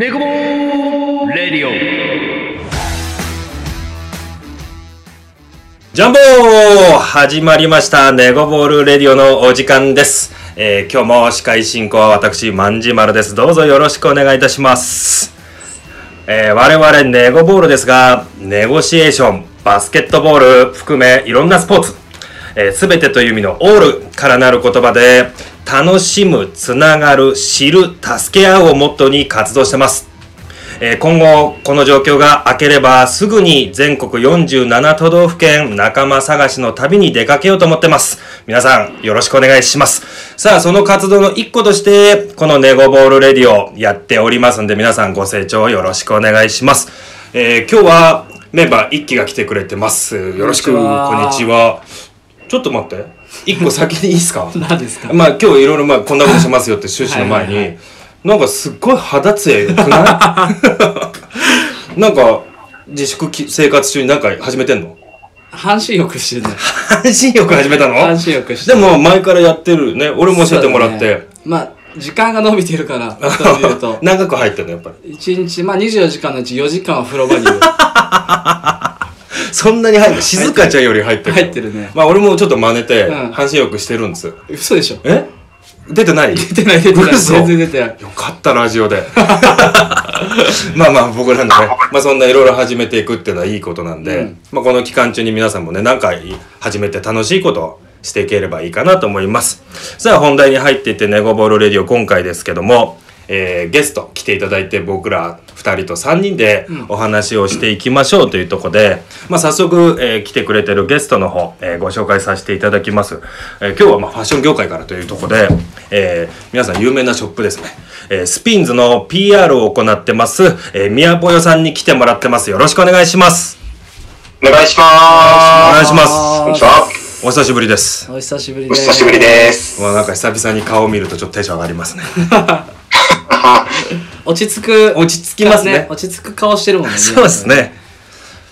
ネコボーレディオジャンボー始まりましたネゴボールレディオのお時間です。えー今日も司会進行は私、万事丸です。どうぞよろしくお願いいたします。えー我々ネゴボールですが、ネゴシエーション、バスケットボール含めいろんなスポーツ、す、べ、てという意味のオールからなる言葉で、楽しむ、つながる、知る、助け合うをモットーに活動してます。えー今後、この状況が明ければ、すぐに全国47都道府県仲間探しの旅に出かけようと思ってます。皆さん、よろしくお願いします。さあ、その活動の一個として、このネゴボールレディオやっておりますんで、皆さんご清聴よろしくお願いします。えー今日はメンバー一期が来てくれてます。よろしく、こんにちは。ちょっと待って。一個先にいいですか？何ですか？まあ今日いろいろまあこんなことしますよって趣旨の前に、はい。はいなんかすっごい肌ツヤ良くない？なんか自粛き生活中になんか始めてんの？半身浴してるね。半身浴始めたの？半身浴して。る。でも前からやってるね。俺も教えてもらって、ね。まあ、時間が伸びてるから、そう見ると。長く入ってんのやっぱり。1日、まあ24時間のうち4時間は風呂場にいる。そんなに入って静香ちゃんより入ってる入ってるね。まあ俺もちょっと真似てうん半身浴してるんです、嘘でしょ？え？出てない？出てない出てない。嘘？全然出てない。よかった、ラジオで。まあまあ、僕らのね、まあそんないろいろ始めていくっていうのはいいことなんで、うんまあこの期間中に皆さんもね、何回始めて楽しいことをしていければいいかなと思います。さあ、本題に入っていって、ネゴボールレディオ今回ですけども、えーゲスト来ていただいて僕ら2人と3人でお話をしていきましょうというところで、まあ、早速、えー来てくれてるゲストの方、えーご紹介させていただきます、えー今日はまあファッション業界からというところで、えー皆さん有名なショップですね、えースピンズの PR を行ってます、えー、宮ぽよさんに来てもらってますよろしくお願いしますお願いしおま願いしますす。こんにちは。お久しぶりですお久しぶりおです。久しぶりです。まあなんか久々に顔を見るとちょっとテンション上がりますね 落ち着く。落ち着きますね落ち着く顔してるもんね。そうです。ね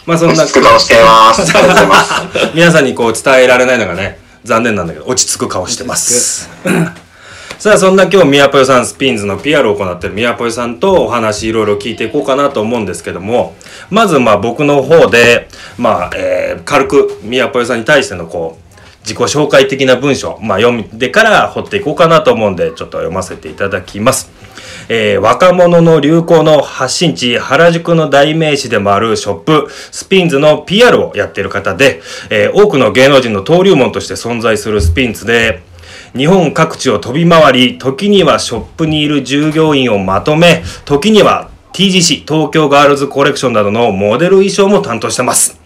まあそんな落ち着く顔してます。ありがとうございます。皆さんにこう伝えられないのがね残念なんだけど落ち着く顔してます さあそんな今日宮ぽよさんスピンズの PR を行ってる宮ぽよさんとお話いろいろ聞いていこうかなと思うんですけどもまずまあ僕の方でまあ、えー軽く宮ぽよさんに対してのこう自己紹介的な文章、まあ、読んでから掘っていこうかなと思うんでちょっと読ませていただきます。えー若者の流行の発信地原宿の代名詞でもあるショップスピンズの PR をやっている方で、えー多くの芸能人の登竜門として存在するスピンズで日本各地を飛び回り時にはショップにいる従業員をまとめ時には TGC 東京ガールズコレクションなどのモデル衣装も担当してます。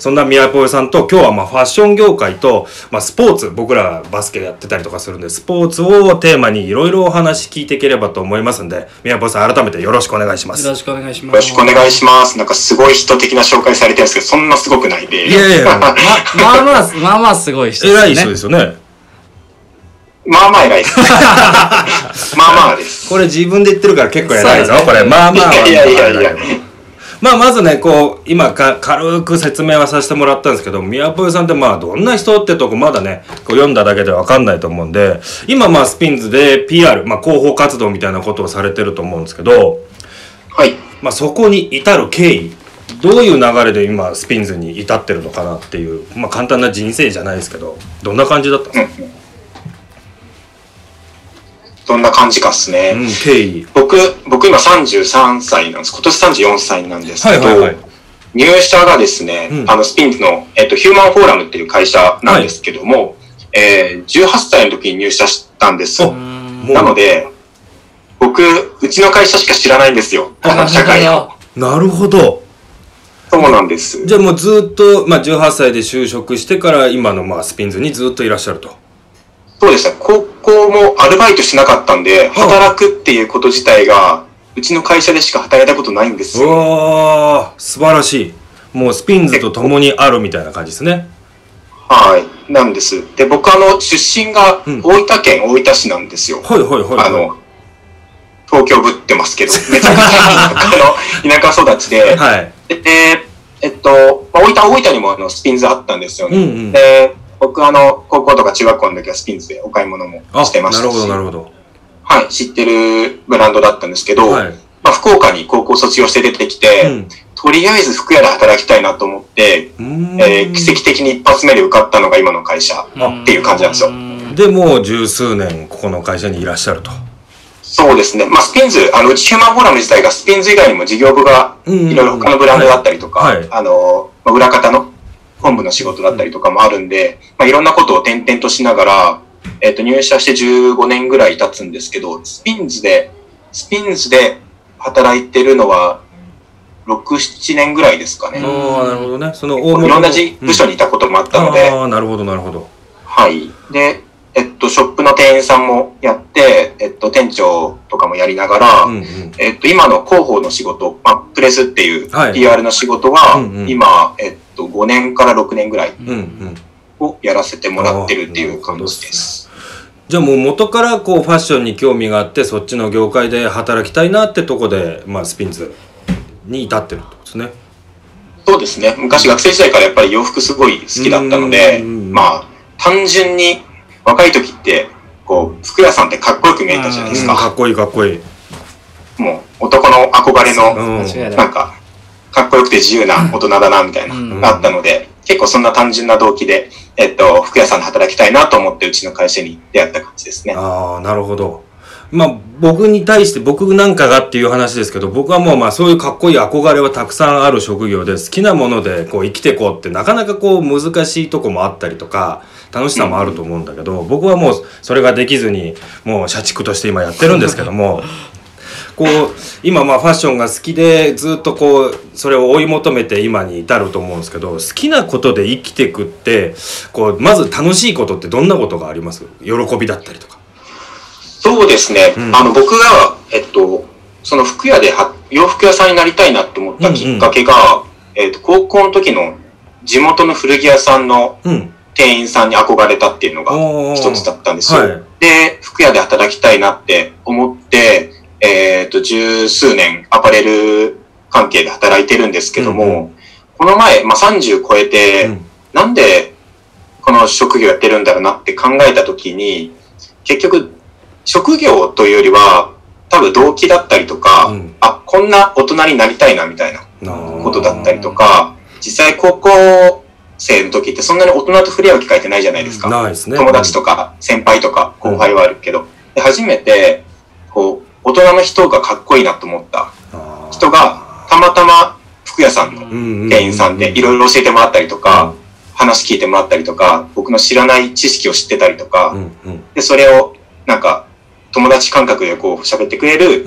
そんな宮ポエさんと今日はまあファッション業界と、まあ、スポーツ僕らバスケやってたりとかするんでスポーツをテーマにいろいろお話聞いていければと思いますんで宮ポエさん改めてよろしくお願いしますよろしくお願いします。よろしくお願いします。なんかすごい人的な紹介されてるんですけど、そんなすごくないで。いやいや ま、まあまあ、まあまあすごい人ですね。偉い人ですよねまあまあ偉いです。まあまあです。これ自分で言ってるから結構偉いぞ、これまあまあはいやいやいやいやまあまずねこう今か軽く説明はさせてもらったんですけど宮ポエさんってまあどんな人ってとこまだねこう読んだだけでわかんないと思うんで今まあスピンズで PR、まあ、広報活動みたいなことをされてると思うんですけど、はい。まあ、そこに至る経緯どういう流れで今スピンズに至ってるのかなっていう、まあ、簡単な人生じゃないですけどどんな感じだったんですか、どんな感じかっすね。うん、経緯僕、僕今33歳なんです。今年34歳なんですけど、はいはいはい入社がですね、うんあの、スピンズの、えっと、ヒューマンフォーラムっていう会社なんですけども、えー、18歳の時に入社したんです。なので、僕、うちの会社しか知らないんですよ。社会を。なるほどそうなんです。じゃあもうずっと、まあ、18歳で就職してから今のまあスピンズにずっといらっしゃると。そうですね。高校もアルバイトしなかったんで、働くっていうこと自体が、うちの会社でしか働いたことないんですうよ。わー素晴らしい。もうスピンズと共にあるみたいな感じですね。はい。なんです。で、僕あの、出身がうん大分県大分市なんですよ。はいはいはい、はい。あの、東京ぶってますけど、めちゃくちゃ田舎 育ちで、はい。で、えっと、まあ大分、大分にもあのスピンズあったんですよね。うんうんで、僕あの、高校とか中学校の時はスピンズでお買い物もあ、してましたし、なるほどなるほど。はい、知ってるブランドだったんですけど、はい。ままあ、福岡に高校卒業して出てきて、うんとりあえず服屋で働きたいなと思って、えー奇跡的に一発目で受かったのが今の会社っていう感じなんですよ。でもう十数年ここの会社にいらっしゃると。そうですね。まあ、スピンズ、あの、うちヒューマンフォーラム自体がスピンズ以外にも事業部が、いろいろ他のブランドだったりとか、はいはいあの、まあ、裏方の本部の仕事だったりとかもあるんで、まあ、いろんなことを転々としながら、えっ、と、入社して15年ぐらい経つんですけど、スピンズで、スピンズで働いてるのは、6、7年ぐらいですかね。ああ、なるほどね。その大い物ろんなじ部署にいたこともあったので、ああ、なるほど、なるほど。はい。で、と、ショップの店員さんもやって、えっと、店長とかもやりながら、うんうん。えっと、今の広報の仕事、まあ、プレスっていうはい PR の仕事は、うんうん今、えっと、5年から6年ぐらい。をやらせてもらってるっていう感じです。じゃあもう元からこうファッションに興味があってそっちの業界で働きたいなってとこで、まあ、スピンズに至ってるってことですね。そうですね。昔学生時代からやっぱり洋服すごい好きだったので、うんまあ、単純に若い時って、こう、服屋さんってかっこよく見えたじゃないですうんか。かっこいいかっこいい。もう、男の憧れの、うん。なんか、かっこよくて自由な大人だな、みたいな、うんがあったので、結構そんな単純な動機で、えっと、服屋さんで働きたいなと思って、うちの会社に出会った感じですね。ああ、なるほど。まあ、僕に対して、僕なんかがっていう話ですけど、僕はもうまあそういうかっこいい憧れはたくさんある職業で、好きなものでこう生きていこうってなかなかこう難しいとこもあったりとか、楽しさもあると思うんだけど、僕はもうそれができずに、もう社畜として今やってるんですけども、こう、今まあファッションが好きで、ずっとこう、それを追い求めて今に至ると思うんですけど、好きなことで生きていくって、こう、まず楽しいことってどんなことがあります？喜びだったりとか。そうですね。うんあの、僕が、えっと、その服屋では、洋服屋さんになりたいなと思ったきっかけが、えっと、高校の時の地元の古着屋さんのうん。店員さんに憧れたっていうのが一つだったんですよ。はい。で、服屋で働きたいなって思って、えっ、と、十数年アパレル関係で働いてるんですけども、うんうこの前、まあ、30超えて、うん。なんでこの職業やってるんだろうなって考えたときに、結局、職業というよりは、多分動機だったりとか、うん。あ、こんな大人になりたいなみたいなことだったりとか、実際高校生の時ってそんなに大人と触れ合う機会ってないじゃないですか。ないですね。友達とか先輩とか後輩はあるけど、で初めて、こう、大人の人がかっこいいなと思った。人が、たまたま服屋さんのうん店員さんでいろいろ教えてもらったりとか、うん。話聞いてもらったりとか、僕の知らない知識を知ってたりとか、で、それをなんか友達感覚でこう喋ってくれる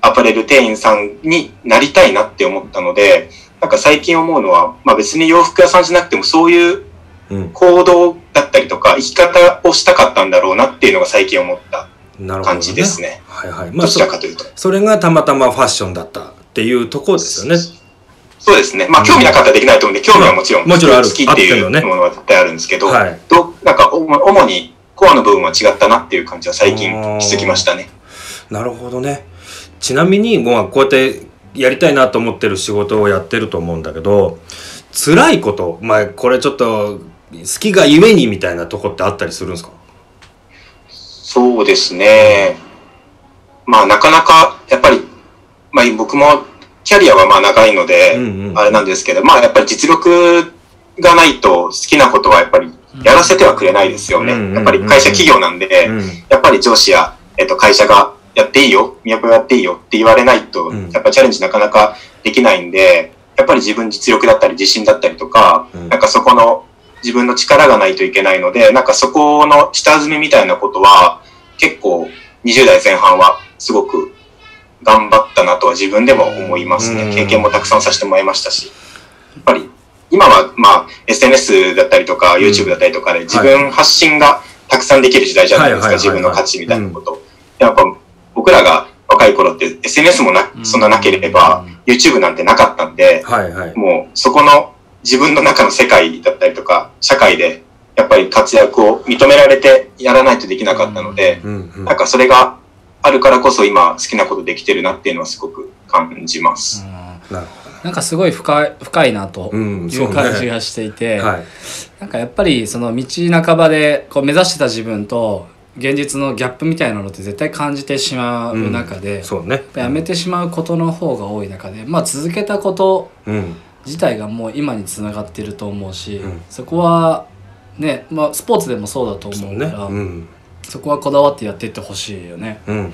アパレル店員さんになりたいなって思ったので、なんか最近思うのは、まあ別に洋服屋さんじゃなくてもそういううん行動だったりとか、生き方をしたかったんだろうなっていうのが最近思った感じですね。はいはい。まあどちそらかというと。それがたまたまファッションだったっていうところですよね。そうですね。まあ興味なかったらできないと思うんで、興味はもちろん、もちろんある好きっていうものは絶対あるんですけど、はいどなんか主主にコアの部分は違ったなっていう感じは最近気づきましたね。なるほどね。ちなみに、もうこうやってやりたいなと思ってる仕事をやってると思うんだけど、辛いこと、まあこれちょっと好きがゆえにみたいなとこってあったりするんですか？そうですね。まあなかなか、やっぱり、まあ僕もキャリアはまあ長いので、うんうんあれなんですけど、まあやっぱり実力がないと好きなことはやっぱりやらせてはくれないですよね。うんうんうんうんやっぱり会社企業なんで、うんやっぱり上司や、えっと、会社がやっていいよ、宮古やっていいよって言われないと、うんやっぱチャレンジなかなかできないんで、やっぱり自分実力だったり自信だったりとか、うんなんかそこの自分の力がないといけないので、なんかそこの下積みみたいなことは、結構20代前半はすごく頑張ったなとは自分でも思いますうんね。経験もたくさんさせてもらいましたし。やっぱり今はまあ SNS だったりとか YouTube だったりとかで自分発信がたくさんできる時代じゃないですか。自分の価値みたいなこと。やっぱ僕らが若い頃って SNS もな、そんななければ YouTube なんてなかったんで、はいはい。もうそこの自分の中の世界だったりとか、社会でやっぱり活躍を認められてやらないとできなかったので、うんうんなんかそれがあるからこそ今好きなことできてるなっていうのはすごく感じます。なるなんかすごい深い深いなとうんいう感じがしていて、ほど。はい。なんかやっぱりその道半ばでこう目指してた自分と現実のギャップみたいなのって絶対感じてしまう中で、やっそうね。ぱやめてしまうことの方が多い中でまあ続けたことうん。自体がもう今につながってると思うし、うん。そこはね、まあ、スポーツでもそうだとそうね思うからうん。そこはこだわってやっていってほしいよね。うん。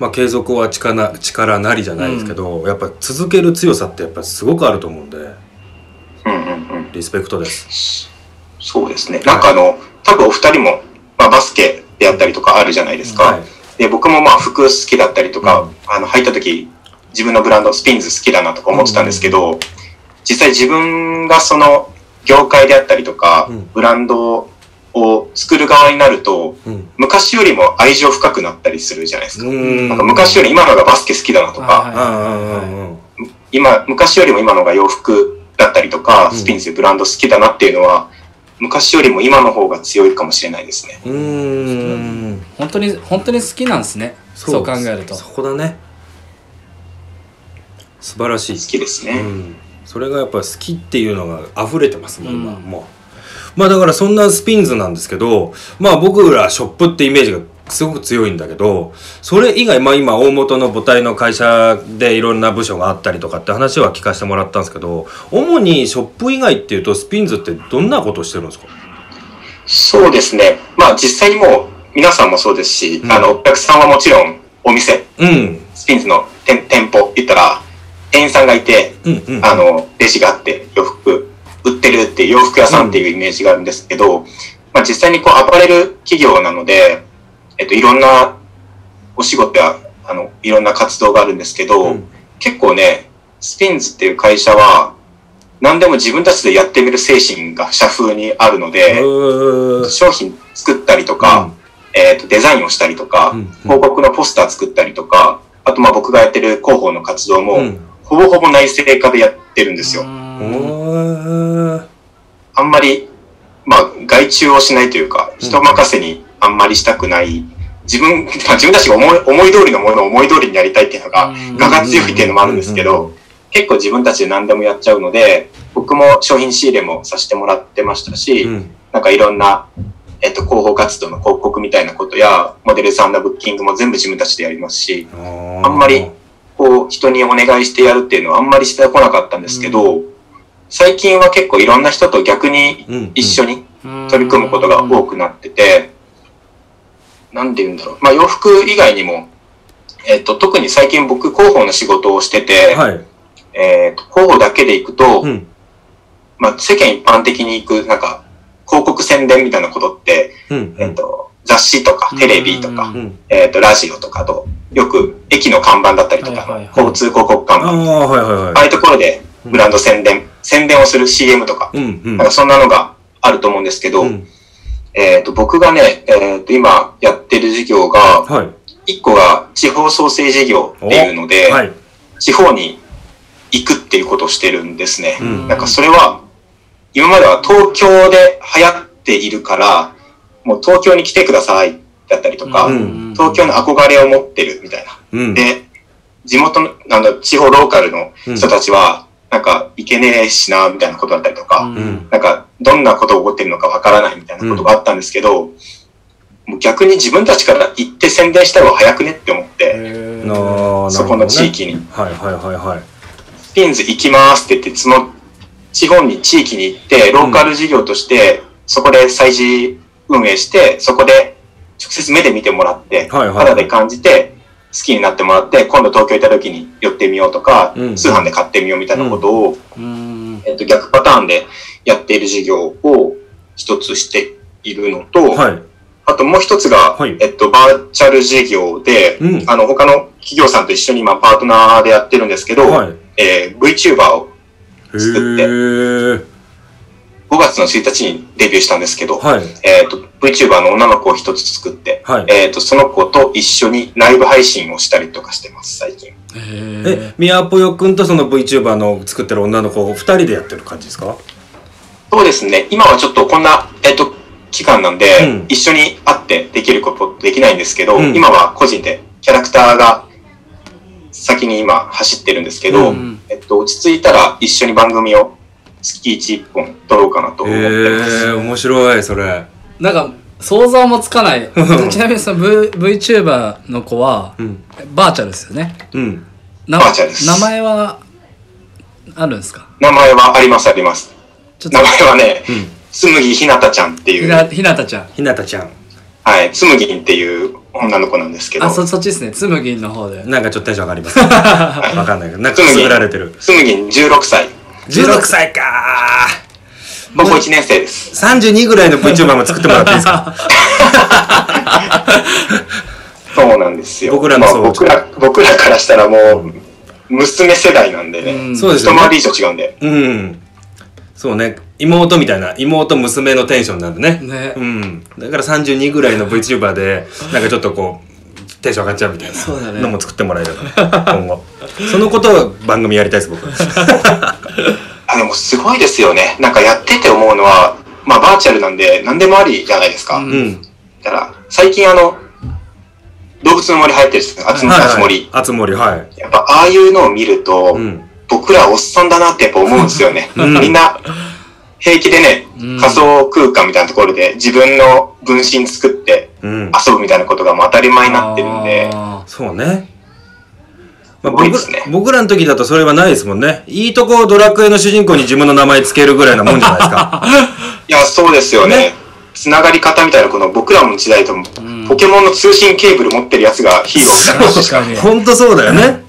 まあ継続は力な力なりじゃないですけど、やっぱ続ける強さってやっぱすごくあると思うんで。うんうんうん。リスペクトです。そうですね。なんかあの、多分お二人も、まあ、バスケであったりとかあるじゃないですか。はい。で、僕もまあ服好きだったりとか、うん。あの、履いた時、自分のブランド、スピンズ好きだなとか思ってたんですけど、実際自分がその業界であったりとか、うん。ブランドを作る側になると、うん。昔よりも愛情深くなったりするじゃないですか。うん。なんか昔より今のがバスケ好きだなとか、今、昔よりも今のが洋服だったりとか、うん。スピンズブランド好きだなっていうのは、昔よりも今の方が強いかもしれないですね。うーん。本当に本当に好きなんですね。そう。考えると。そこだね。素晴らしい。好きですね。うん、それがやっぱ好きっていうのが溢れてますもん、今うん。もう。まあだからそんなスピンズなんですけどまあ僕らショップってイメージがすごく強いんだけどそれ以外まあ今大元の母体の会社でいろんな部署があったりとかって話は聞かせてもらったんですけど主にショップ以外っていうとスピンズってどんなことをしてるんですか？そうですね。まあ実際にもう皆さんもそうですし、うん。あの、お客さんはもちろんお店、うん。スピンズの店店舗言ったら、店員さんがいて、うんうん。あの、レジがあって、洋服売ってるっていう洋服屋さんっていうイメージがあるんですけど、まあ実際にこうアパレル企業なので、えっと、いろんなお仕事や、あの、いろんな活動があるんですけど、うん。結構ね、スピンズっていう会社は、何でも自分たちでやってみる精神が社風にあるので、商品作ったりとか、えっ、と、デザインをしたりとか、うん。広告のポスター作ったりとか、あとまあ僕がやってる広報の活動も、うん。ほぼほぼ内製化でやってるんですよ。あんまり、まあ外注をしないというか、人任せにあんまりしたくない、自分、まあ自分たちが思い思い通りのものを思い通りにやりたいっていうのが、うん。我が強いっていうのもあるんですけうんうんど、結構自分たちで何でもやっちゃうので、僕も商品仕入れもさせてもらってましたし、うん。なんかいろんな、えっと、広報活動の広告みたいなことや、モデルさんのブッキングも全部自分たちでやりますし、ああんまりこう、人にお願いしてやるっていうのはあんまりしてこなかったんですけど、最近は結構いろんな人と逆にうん。一緒に取取り組むことが多くなってて、なんて言うんだろう。まあ洋服以外にも、えっと、特に最近僕広報の仕事をしてて、はい。えっと、広報だけで行くと、うん。まあ世間一般的に行く、なんか、広告宣伝みたいなことって、うん。えっと、雑誌とかテレビとか、うん。うん。えっと、ラジオとかと、よく駅の看板だったりとか、交通広告看ああ板、はいはいはい。ああいうところでブランド宣伝、宣伝をする CM とか、うんうん。なんかそんなのがあると思うんですけど、うんえっと、僕がね、えっと、今やってる事業が、はい。一個が地方創生事業っていうので、はい。地方に行くっていうことをしてるんですね。うん。なんかそれは、今までは東京で流行っているから、もう東京に来てくださいだったりとか、うん。東京の憧れを持ってるみたいな。うん。で、地元の、あの、地方ローカルの人たちは、なんか、行けねえしな、みたいなことだったりとか、うん。なんか、どんなことが起こってるのかわからないみたいなことがあったんですけど、もう逆に自分たちから行って宣伝した方が早くねって思って、そこの地域に、はいはいはいはい。スピンズ行きますって言って、その地方に、地域に行って、ローカル事業として、そこで催事運営して、そこで直接目で見てもらって、肌で感じて、好きになってもらって、今度東京行った時に寄ってみようとか、うん通販で買ってみようみたいなことを、うん。えっと、逆パターンでやっている事業を一つしているのと、はい。あともう一つが、はい。えっと、バーチャル事業で、うん。あの、他の企業さんと一緒に今パートナーでやってるんですけど、はい。えー VTuber をへ作ってー5月の1日にデビューしたんですけど、はい。えっ、と、VTuber の女の子を一つ作って、はい。えっ、と、その子と一緒にライブ配信をしたりとかしてます、最近。えみやぽよくんとその VTuber の作ってる女の子を二人でやってる感じですか？そうですね、今はちょっとこんな、えっ、と、期間なんで、うん。一緒に会ってできることできないんですけど、うん。今は個人でキャラクターが先に今走ってるんですけど、うん。えっと、落ち着いたら一緒に番組を月1、1本撮ろうかなとへ思ってます。え面白いそれ。なんか想像もつかない。ちなみにその、v、VTuber の子は、ん。バーチャルですよね。うん。なバーチャルです。名前はあるんですか？名前はありますあります。ちょっと。名前はね、つむぎひなたちゃんっていう、ひなひなたちゃん。ひなたちゃん。はい、つむぎんっていう女の子なんですけど、あそそっちですね。つむぎんの方で。なんかちょっとテンション上がります わかんないけど。なんかくすぐられてる。つむぎん16歳。16歳か。高校1年生です。32ぐらいの VTuber も作ってもらっていいですか？そうなんですよ。僕らのそうまあ僕ら、僕らからしたらもう、娘世代なんでね。うん。そうですよね。一回り以上違うんで。うん。そうね。妹みたいな妹娘のテンションなんでね。ね。うん。だから32ぐらいの VTuber でなんかちょっとこうテンション上がっちゃうみたいなのも作ってもらえれば 今後そのことを番組やりたいです僕 あ、でもすごいですよね。なんかやってて思うのは、まあバーチャルなんで何でもありじゃないですか。うんうんだから、最近あの、動物の森流行ってるんですよ。あつはいあつ森。あつ森はいやっぱああいうのを見ると、うん僕らおっさんだなってやっぱ思うんですよね。うんみんな、平気でね、うん。仮想空間みたいなところで自分の分身作ってうん。遊ぶみたいなことがもう当たり前になってるんで、あそうね。まあ、僕ね。僕らの時だとそれはないですもんね。いいとこドラクエの主人公に自分の名前つけるぐらいなもんじゃないですか。いや、そうですよね。ね。つながり方みたいな、この僕らの時代と、ん。ポケモンの通信ケーブル持ってるやつがヒーローみたいな。ー確かに。ほんとそうだよね。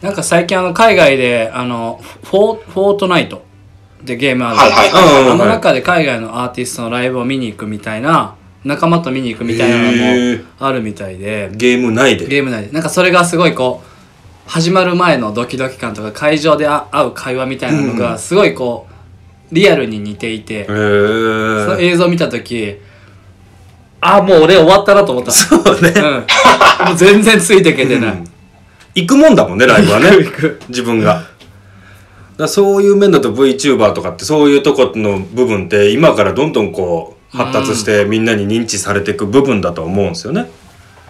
なんか最近あの海外であのフォーフォートナイトってゲームある。はいはいはいうんあの中で海外のアーティストのライブを見に行くみたいな仲間と見に行くみたいなのもあるみたいで。ゲーム内で。ゲーム内でなんかそれがすごいこう始まる前のドキドキ感とか会場であ会う会話みたいなのがすごいこうリアルに似ていて。へそのえ映像見た時あもう俺終わったなと思った。そうね、うん。もう全然ついてけてない、うん。行くもんだもんねライブはね。行 く行く。自分がだそういう面だと VTuber とかってそういうとこの部分って今からどんどんこう発達してみんなに認知されていく部分だと思うんですよね。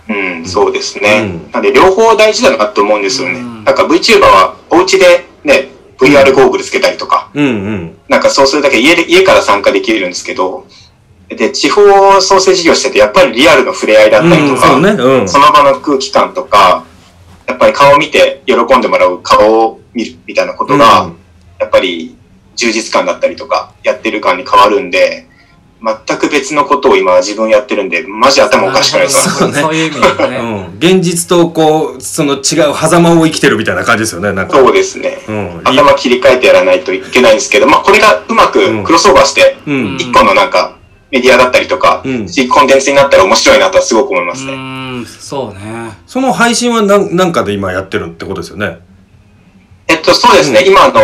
うん、そうですね。うん。なんで、両方大事だなと思うんですよね。うん。なんか VTuber はお家でね、VR ゴーグルつけたりとか、うんうん。なんかそうするだけ家で、家から参加できるんですけど、で、地方創生事業してて、やっぱりリアルの触れ合いだったりとか、うんそうね。うん。その場の空気感とか、やっぱり顔を見て喜んでもらう顔を見るみたいなことが、うん。やっぱり充実感だったりとか、やってる感に変わるんで、全く別のことを今自分やってるんで、マジ頭おかしくなりそうな。んですよそうそういう意味でね、うん、現実とこうその違う狭間を生きてるみたいな感じですよねなんか。そうですね。うん。頭切り替えてやらないといけないんですけど、まあこれがうまくクロスオーバーして、うん。一個のなんかメディアだったりとか、うん。コンテンツになったら面白いなとはすごく思いますうね。ーんそうね。その配信はなんなんかで今やってるってことですよねえっと、そうですね、今あの、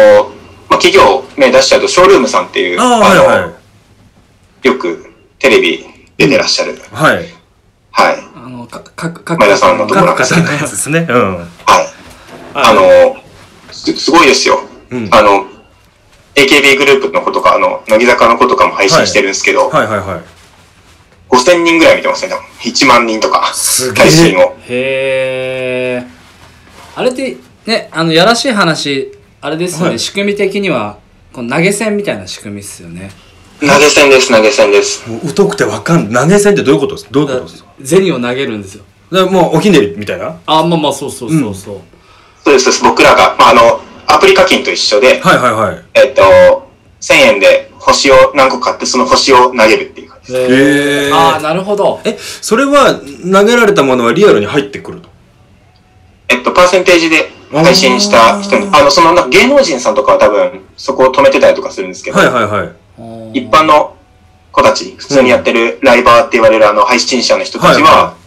まあ企業名出しちゃうと、ショールームさんっていう、あの、はいはい。よくテレビ出てらっしゃる、はい。はい、あのかかか前田さんのところ。各方のやつですね。うん。はい。あの、すすごいですよ。うん。あの、AKB グループの子とか、あの、乃木坂の子とかも配信してるんですけど、はいはいはい。5000人ぐらい見てますね、多分。1万人とか、すげえ。配信を。へえあれってねあのやらしい話あれですよね、はい。仕組み的にはこの投げ銭みたいな仕組みですよね。投げ銭です、投げ銭です。もう疎くてわかん投げ銭ってどういうことですどういうことですか？銭を投げるんですよ。だからもうおひねりみたいな？あまあまあそうそうそうそう、そうです、そうです。僕らが、まあ、あの、アプリ課金と一緒で、はいはいはい。えっと、1000円で星を何個買って、その星を投げるっていう感じです。へへー。ああなるほど。えそれは投げられたものはリアルに入ってくるとえっと、パーセンテージで配信した人に、あの、そのな芸能人さんとかは多分、そこを止めてたりとかするんですけど、はいはいはい。一般の子たち、普通にやってるライバーって言われるあの配信者の人たちは、はいは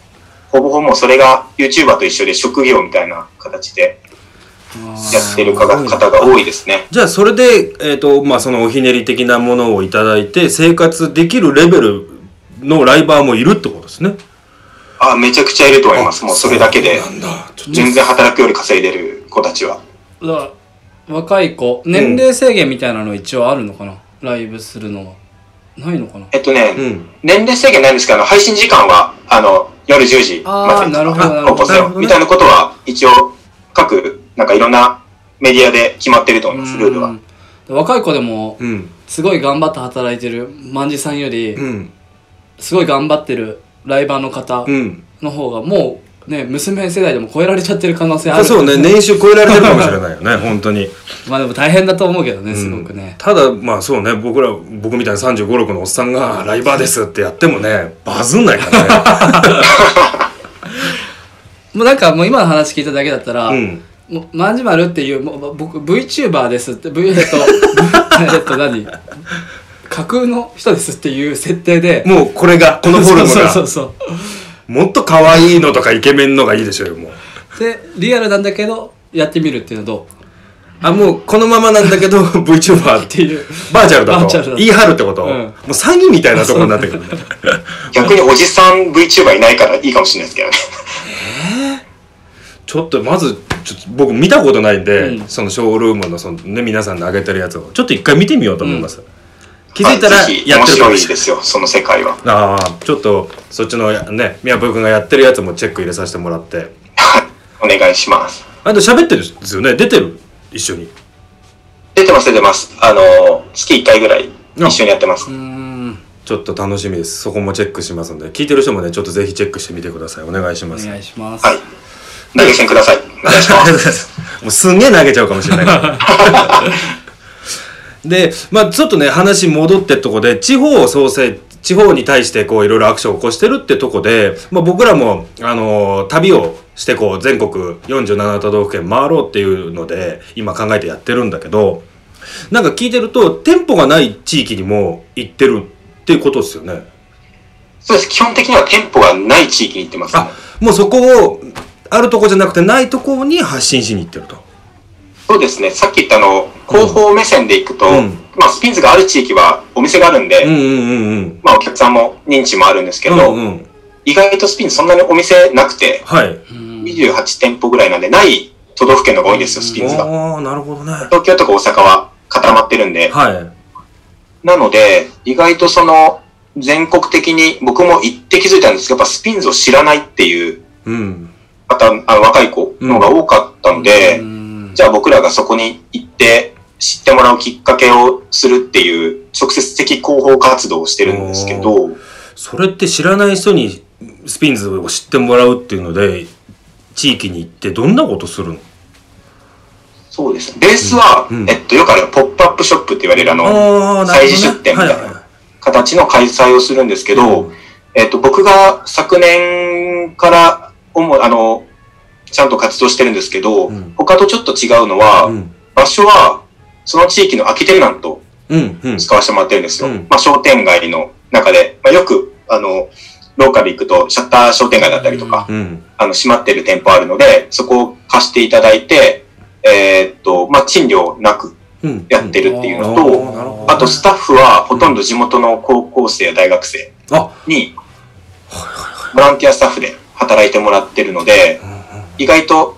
ほぼほぼそれが YouTuber と一緒で職業みたいな形でやってる方が方が多いですね。じゃあそれで、えっとまあ、そのおひねり的なものをいただいて生活できるレベルのライバーもいるってことですねあ、めちゃくちゃいると思います。もうそれだけで、全然働くより稼いでる子たちは。だから若い子年齢制限みたいなの一応あるのかな、ライブするのは。ないのかな？えっとね、うん。年齢制限ないんですけど、配信時間は、あの、夜10時まであーなるほどなるほど。高校生なるほどね。みたいなことは、一応、各、なんかいろんなメディアで決まってると思います、ルールは。うん若い子でもうん。すごい頑張って働いてる万次さんより、うん。すごい頑張ってるライバーの方うん。の方がもうね娘世代でも超えられちゃってる可能性ある。そうね 年収超えられてるかもしれないよね 本当に。まあでも大変だと思うけどねすごくね、ただまあそうね僕ら僕みたいな3 5 6のおっさんがライバーですってやってもねバズんないからね。もうなんかもう今の話聞いただけだったら、うん。もうまんじまるっていうもう僕 VTuber ですって V えっとえっと何？架空の人ですっていう設定でもうこれがこのフォルムそうがそうそう。もっと可愛いのとかイケメンのがいいでしょうよもう。でリアルなんだけどやってみるっていうのどう？あもうこのままなんだけど VTuber っていう。バーチャルだと。バーチャルだと。言い張るってこと、うん。もう詐欺みたいなところになってくる。ね 逆におじさん VTuber いないからいいかもしれないですけどね。ちょっとまずちょっと僕見たことないんで、うん。そのショールームのその、ね、皆さんの上げてるやつを。ちょっと一回見てみようと思います、気づいたらやってるか面もしれない白いですよ、その世界は。ああちょっとそっちのね宮古君がやってるやつもチェック入れさせてもらって お願いします。あと喋ってるんですよね？出てる？一緒に出てます、出てます。あの、月1回ぐらい一緒にやってますう。ーんちょっと楽しみですそこもチェックしますので聞いてる人もねちょっとぜひチェックしてみてくださいお願いしおます願いします、はい。投げ銭ください。お願いします。もうすんげえ投げちゃうかもしれないから。で、まあちょっとね、話戻ってとこで、地方創生、地方に対してこういろいろアクションを起こしてるってとこで、まあ僕らも、あのー旅をしてこう全国47都道府県回ろうっていうので、今考えてやってるんだけど、なんか聞いてると、店舗がない地域にも行ってるっていうことですよね。そうです。基本的には店舗がない地域に行ってます、ねあ。、もうそこを、あるとこじゃなくてないとこに発信しに行ってると。そうですね。さっき言ったあの、広報目線で行くと、うんまあ、スピンズがある地域はお店があるんで、うんうんうんうん。まあ、お客さんも認知もあるんですけど、うんうん。意外とスピンズそんなにお店なくて、はい。28店舗ぐらいなんで、ない都道府県の方が多いんですよ、スピンズが。ああ、なるほどね。東京とか大阪は固まってるんで、はい。なので、意外とその、全国的に僕も行って気づいたんですけど、やっぱスピンズを知らないっていううん。方、あの若い子の方が多かったので、うんじゃあ僕らがそこに行って知ってもらうきっかけをするっていう直接的広報活動をしてるんですけど、それって知らない人にスピンズを知ってもらうっていうので、地域に行ってどんなことするの？そうですね。ベースは、うんうん。えっと、よくあるポップアップショップって言われるあの、ああ、催事出店みたいな形の開催をするんですけど、うんえっと、僕が昨年から、主あの、ちゃんと活動してるんですけど、うん他とちょっと違うのは、うん。場所は、その地域の空きテナント。使わせてもらってるんですよ。うんまあ、商店街の中で、まあ、よく、あの、ローカル行くと、シャッター商店街だったりとか、うん。あの、閉まってる店舗あるので、そこを貸していただいて、えーっと、まあ、賃料なくうん。やってるっていうのうんと、あとスタッフはほとんど地元の高校生や大学生あ、に、ボランティアスタッフで働いてもらってるので、意外と、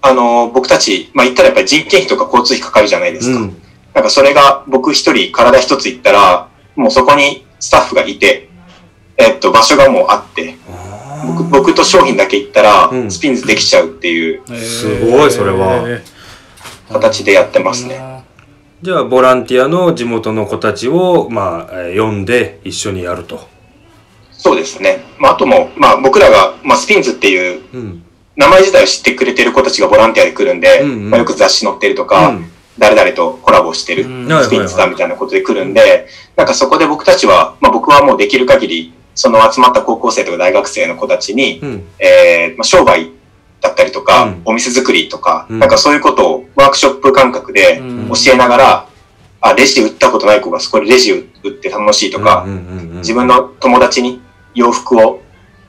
あの、僕たち、まあ、言ったらやっぱり人件費とか交通費かかるじゃないですか。うん。なんかそれが僕一人体一つ行ったら、もうそこにスタッフがいて、えっと、場所がもうあって、僕僕と商品だけ行ったらう、んスピンズできちゃうっていうすごいそれは形でやってますね。じゃあ、ボランティアの地元の子たちを、まあ、えー呼んで一緒にやると。そうですね。まあ、あとも、まあ、僕らが、まあ、スピンズっていううん。名前自体を知ってくれてる子たちがボランティアで来るんで、うんうん。まあ、よく雑誌載ってるとか、うん。誰々とコラボしてる、うん。スピンズだみたいなことで来るんで、なんかそこで僕たちは、まあ、僕はもうできる限り、その集まった高校生とか大学生の子たちに、うん。えーまあ、商売だったりとか、うん。お店作りとか、うん。なんかそういうことをワークショップ感覚でうん。教えながら、あ、レジ売ったことない子がそこでレジ売って楽しいとか、うんうんうんうん。自分の友達に洋服を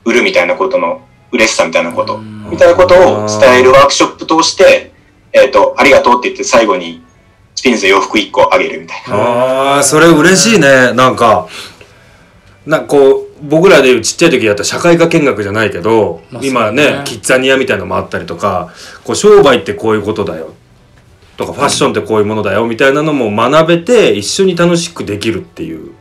売るみたいなことの嬉しさみたいなこと、うんみたいなことを伝えるワークショップ通して、えっ、と、ありがとうって言って最後にスピンズで洋服1個あげるみたいな。ああ、それ嬉しいね。なんか、なんかこう、僕らでいうちっちゃい時やった社会科見学じゃないけど、まあ今ねね、キッザニアみたいなのもあったりとか、こう商売ってこういうことだよ。とか、ファッションってこういうものだよ、みたいなのも学べて、一緒に楽しくできるっていう。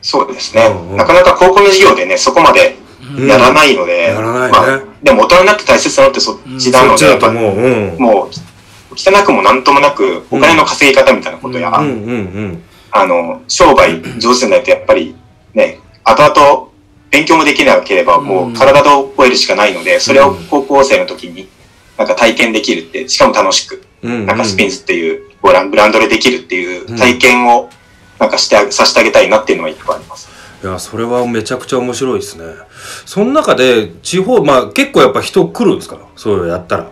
そうですね、うんうんなかなか高校の授業でね、そこまでやらないので、やらないねまあ、でも大人になって大切なのってそっちなそので、っちだと思う。うん。もう、汚くもなんともなく、お金の稼ぎ方みたいなことや、うんうんうん。あの、商売上手になるとやっぱりね、後々勉強もできなければもう体で覚えるしかないので、それを高校生の時になんか体験できるって、しかも楽しく、うんなんかスピンズっていうブランブランドでできるっていう体験をなんかしてあげさせてあげたいなっていうのは一個あります。いやそれはめちゃくちゃ面白いですね。その中で地方まあ結構やっぱ人来るんですか？そういうのやったら。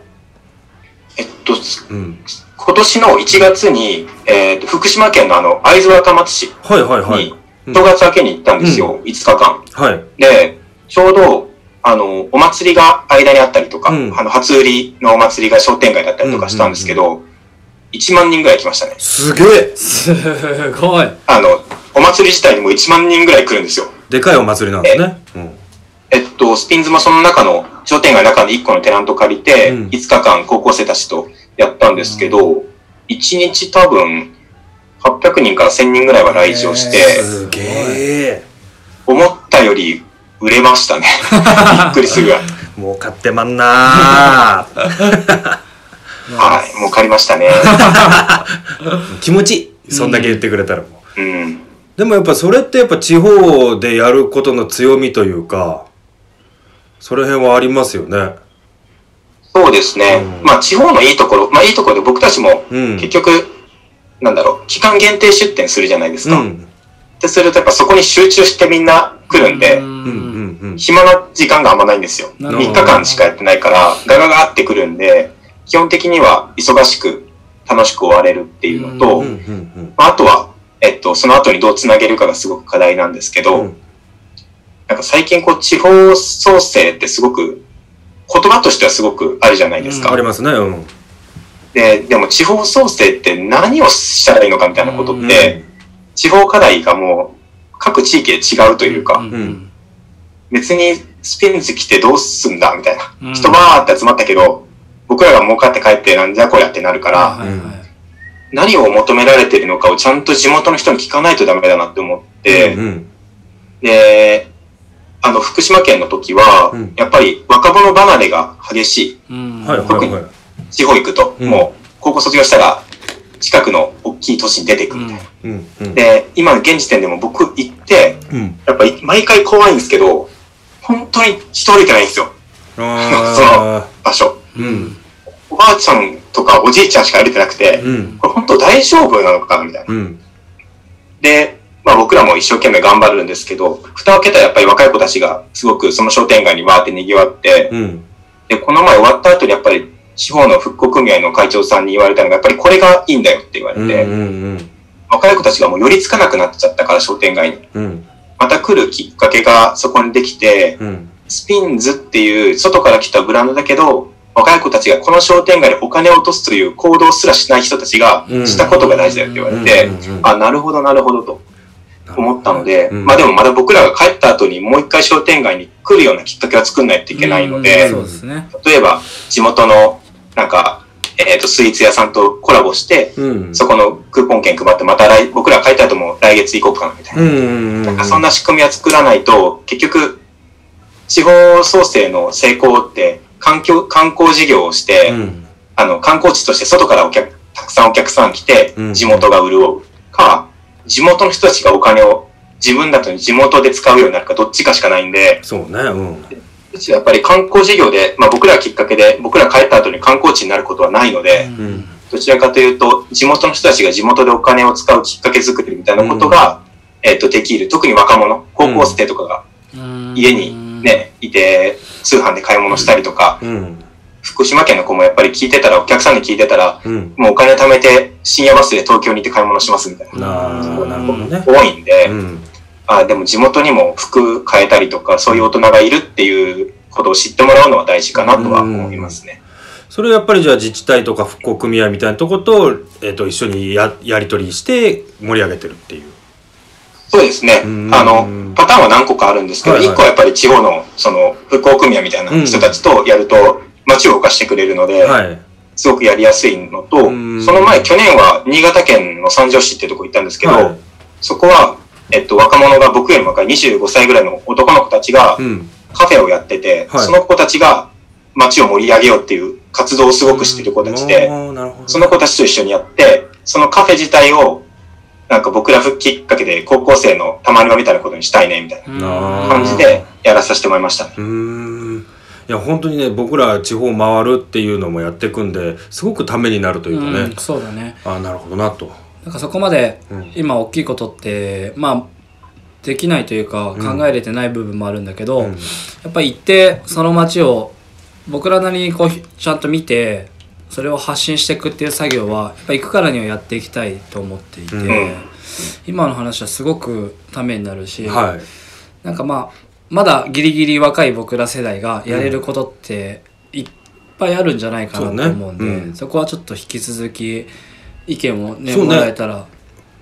えっと、うん。今年の1月に、えーと福島県のあの会津若松市はいはいはい。に正月明けに行ったんですよ、5日間。はい。で、ちょうど、あの、お祭りが間にあったりとか、うん。あの、初売りのお祭りが商店街だったりとかしたんですけど、1万人ぐらい来ましたね。すげえ。すごい。あの、お祭り自体にも1万人ぐらい来るんですよ。でかいお祭りなんですねうんえっと、スピンズもその中の、商店街の中の1個のテナント借りて、うん5日間高校生たちとやったんですけど、1日多分、800人から1000人ぐらいは来場して、すげえ思ったより売れましたね。びっくりするぐらい。儲かってまんなー はい、もう借りましたね。気持ちいいそんだけ言ってくれたらもううん。でもやっぱそれってやっぱ地方でやることの強みというかその辺はありますよね。そうですね。うん。まあ、地方のいいところ、まあ、いいところで僕たちも、うん。結局、なんだろう、期間限定出店するじゃないですか。っうん。てすると、やっぱそこに集中してみんな来るんで、うん。うんうん暇な時間があんまないんですよ。3なるほど。日間しかやってないから、ガガガってくるんで、基本的には忙しく、楽しく終われるっていうのと、あとは、えっと、その後にどうつなげるかがすごく課題なんですけど、うん。なんか最近こう、地方創生ってすごく、言葉としてはすごくあるじゃないですか。ありますね。うん。で、でも地方創生って何をしたらいいのかみたいなことって、地方課題がもう各地域で違うというか、ん。別にスピンズ来てどうすんだみたいな。うん。人バーって集まったけど、僕らが儲かって帰ってなんじゃこりゃってなるから、はいはい何を求められてるのかをちゃんと地元の人に聞かないとダメだなって思って、うんで、あの、福島県の時は、うん。やっぱり若者離れが激しい。うんはいはいはい。地方行くと、うん。もう、高校卒業したら、近くの大きい都市に出てくるみたいな。うん。うん。で、今現時点でも僕行って、うん。やっぱり毎回怖いんですけど、本当に人歩いてないんですよ、あ 場所。ーうん。おばあちゃんとかおじいちゃんしか歩いてなくて、うん。これ本当大丈夫なのかなみたいな。うん。で、まあ僕らも一生懸命頑張るんですけど、蓋を開けたらやっぱり若い子たちがすごくその商店街にわーって賑わって、うん。で、この前終わった後にやっぱり地方の復興組合の会長さんに言われたのが、やっぱりこれがいいんだよって言われて、うんうん。若い子たちがもう寄りつかなくなっちゃったから商店街に。うん。また来るきっかけがそこにできて、うん。スピンズっていう外から来たブランドだけど、若い子たちがこの商店街でお金を落とすという行動すらしない人たちがうん。したことが大事だよって言われてあ、なるほどなるほどと思ったので、うんまあでもまだ僕らが帰った後にもう一回商店街に来るようなきっかけは作んないといけないのうんでそ、うですね。例えば地元のなんか、えっ、と、スイーツ屋さんとコラボして、うん。そこのクーポン券配ってまた来僕ら帰った後も来月行こうかなみたいな。なんかそんな仕組みは作らないと、結局、地方創生の成功って、環境、観光事業をして、うん。あの、観光地として外からお客、たくさんお客さん来てう、ん。地元が潤うか、地元の人たちがお金を自分だと地元で使うようになるか、どっちかしかないんで、そうねうん。うちはやっぱり観光事業で、まあ僕らきっかけで、僕ら帰った後に観光地になることはないので、うん。どちらかというと、地元の人たちが地元でお金を使うきっかけ作りみたいなことが、えっ、と、できる。特に若者、高校生とかが家にね、いて、通販で買い物したりとか、うん福島県の子もやっぱり聞いてたら、お客さんに聞いてたら、うんもうお金貯めて深夜バスで東京に行って買い物しますみたいな。多いんで、うんあでも地元にも服変えたりとか、そういう大人がいるっていうことを知ってもらうのは大事かなとは思いますね。それやっぱりじゃあ自治体とか復興組合みたいなとこと,、えー、と一緒にややり取りして盛り上げてるっていう。そうですね。うん。あの、パターンは何個かあるんですけど、はいはい。一個はやっぱり地方の、その、復興組合みたいな人たちとやると、街を動かしてくれるので、はい。すごくやりやすいのと、うん。その前、去年は新潟県の三条市っていうとこ行ったんですけど、はい。そこは、えっと、若者が僕よりも若い25歳ぐらいの男の子たちがうん。カフェをやってて、はい。その子たちが街を盛り上げようっていう活動をすごくしてる子たちで、その子たちと一緒にやって、そのカフェ自体を、なんか僕ら復帰きっかけで高校生のたまり場みたいなことにしたいね、みたいな感じでやらさせてもらいましたね。うーん。いや本当にね僕ら地方回るっていうのもやっていくんですごくためになるというかね、うんそうだね。ああなるほどなと。なんかそこまでうん。今大きいことってまあできないというかうん。考えれてない部分もあるんだけど、うん。やっぱり行ってその街を僕らなりにこうちゃんと見てそれを発信していくっていう作業はやっぱ行くからにはやっていきたいと思っていて、うん。今の話はすごくためになるし、はい。なんかまあまだギリギリ若い僕ら世代がやれることっていっぱいあるんじゃないかなと思うんで、ねうんそこはちょっと引き続き意見をねねもらえたら、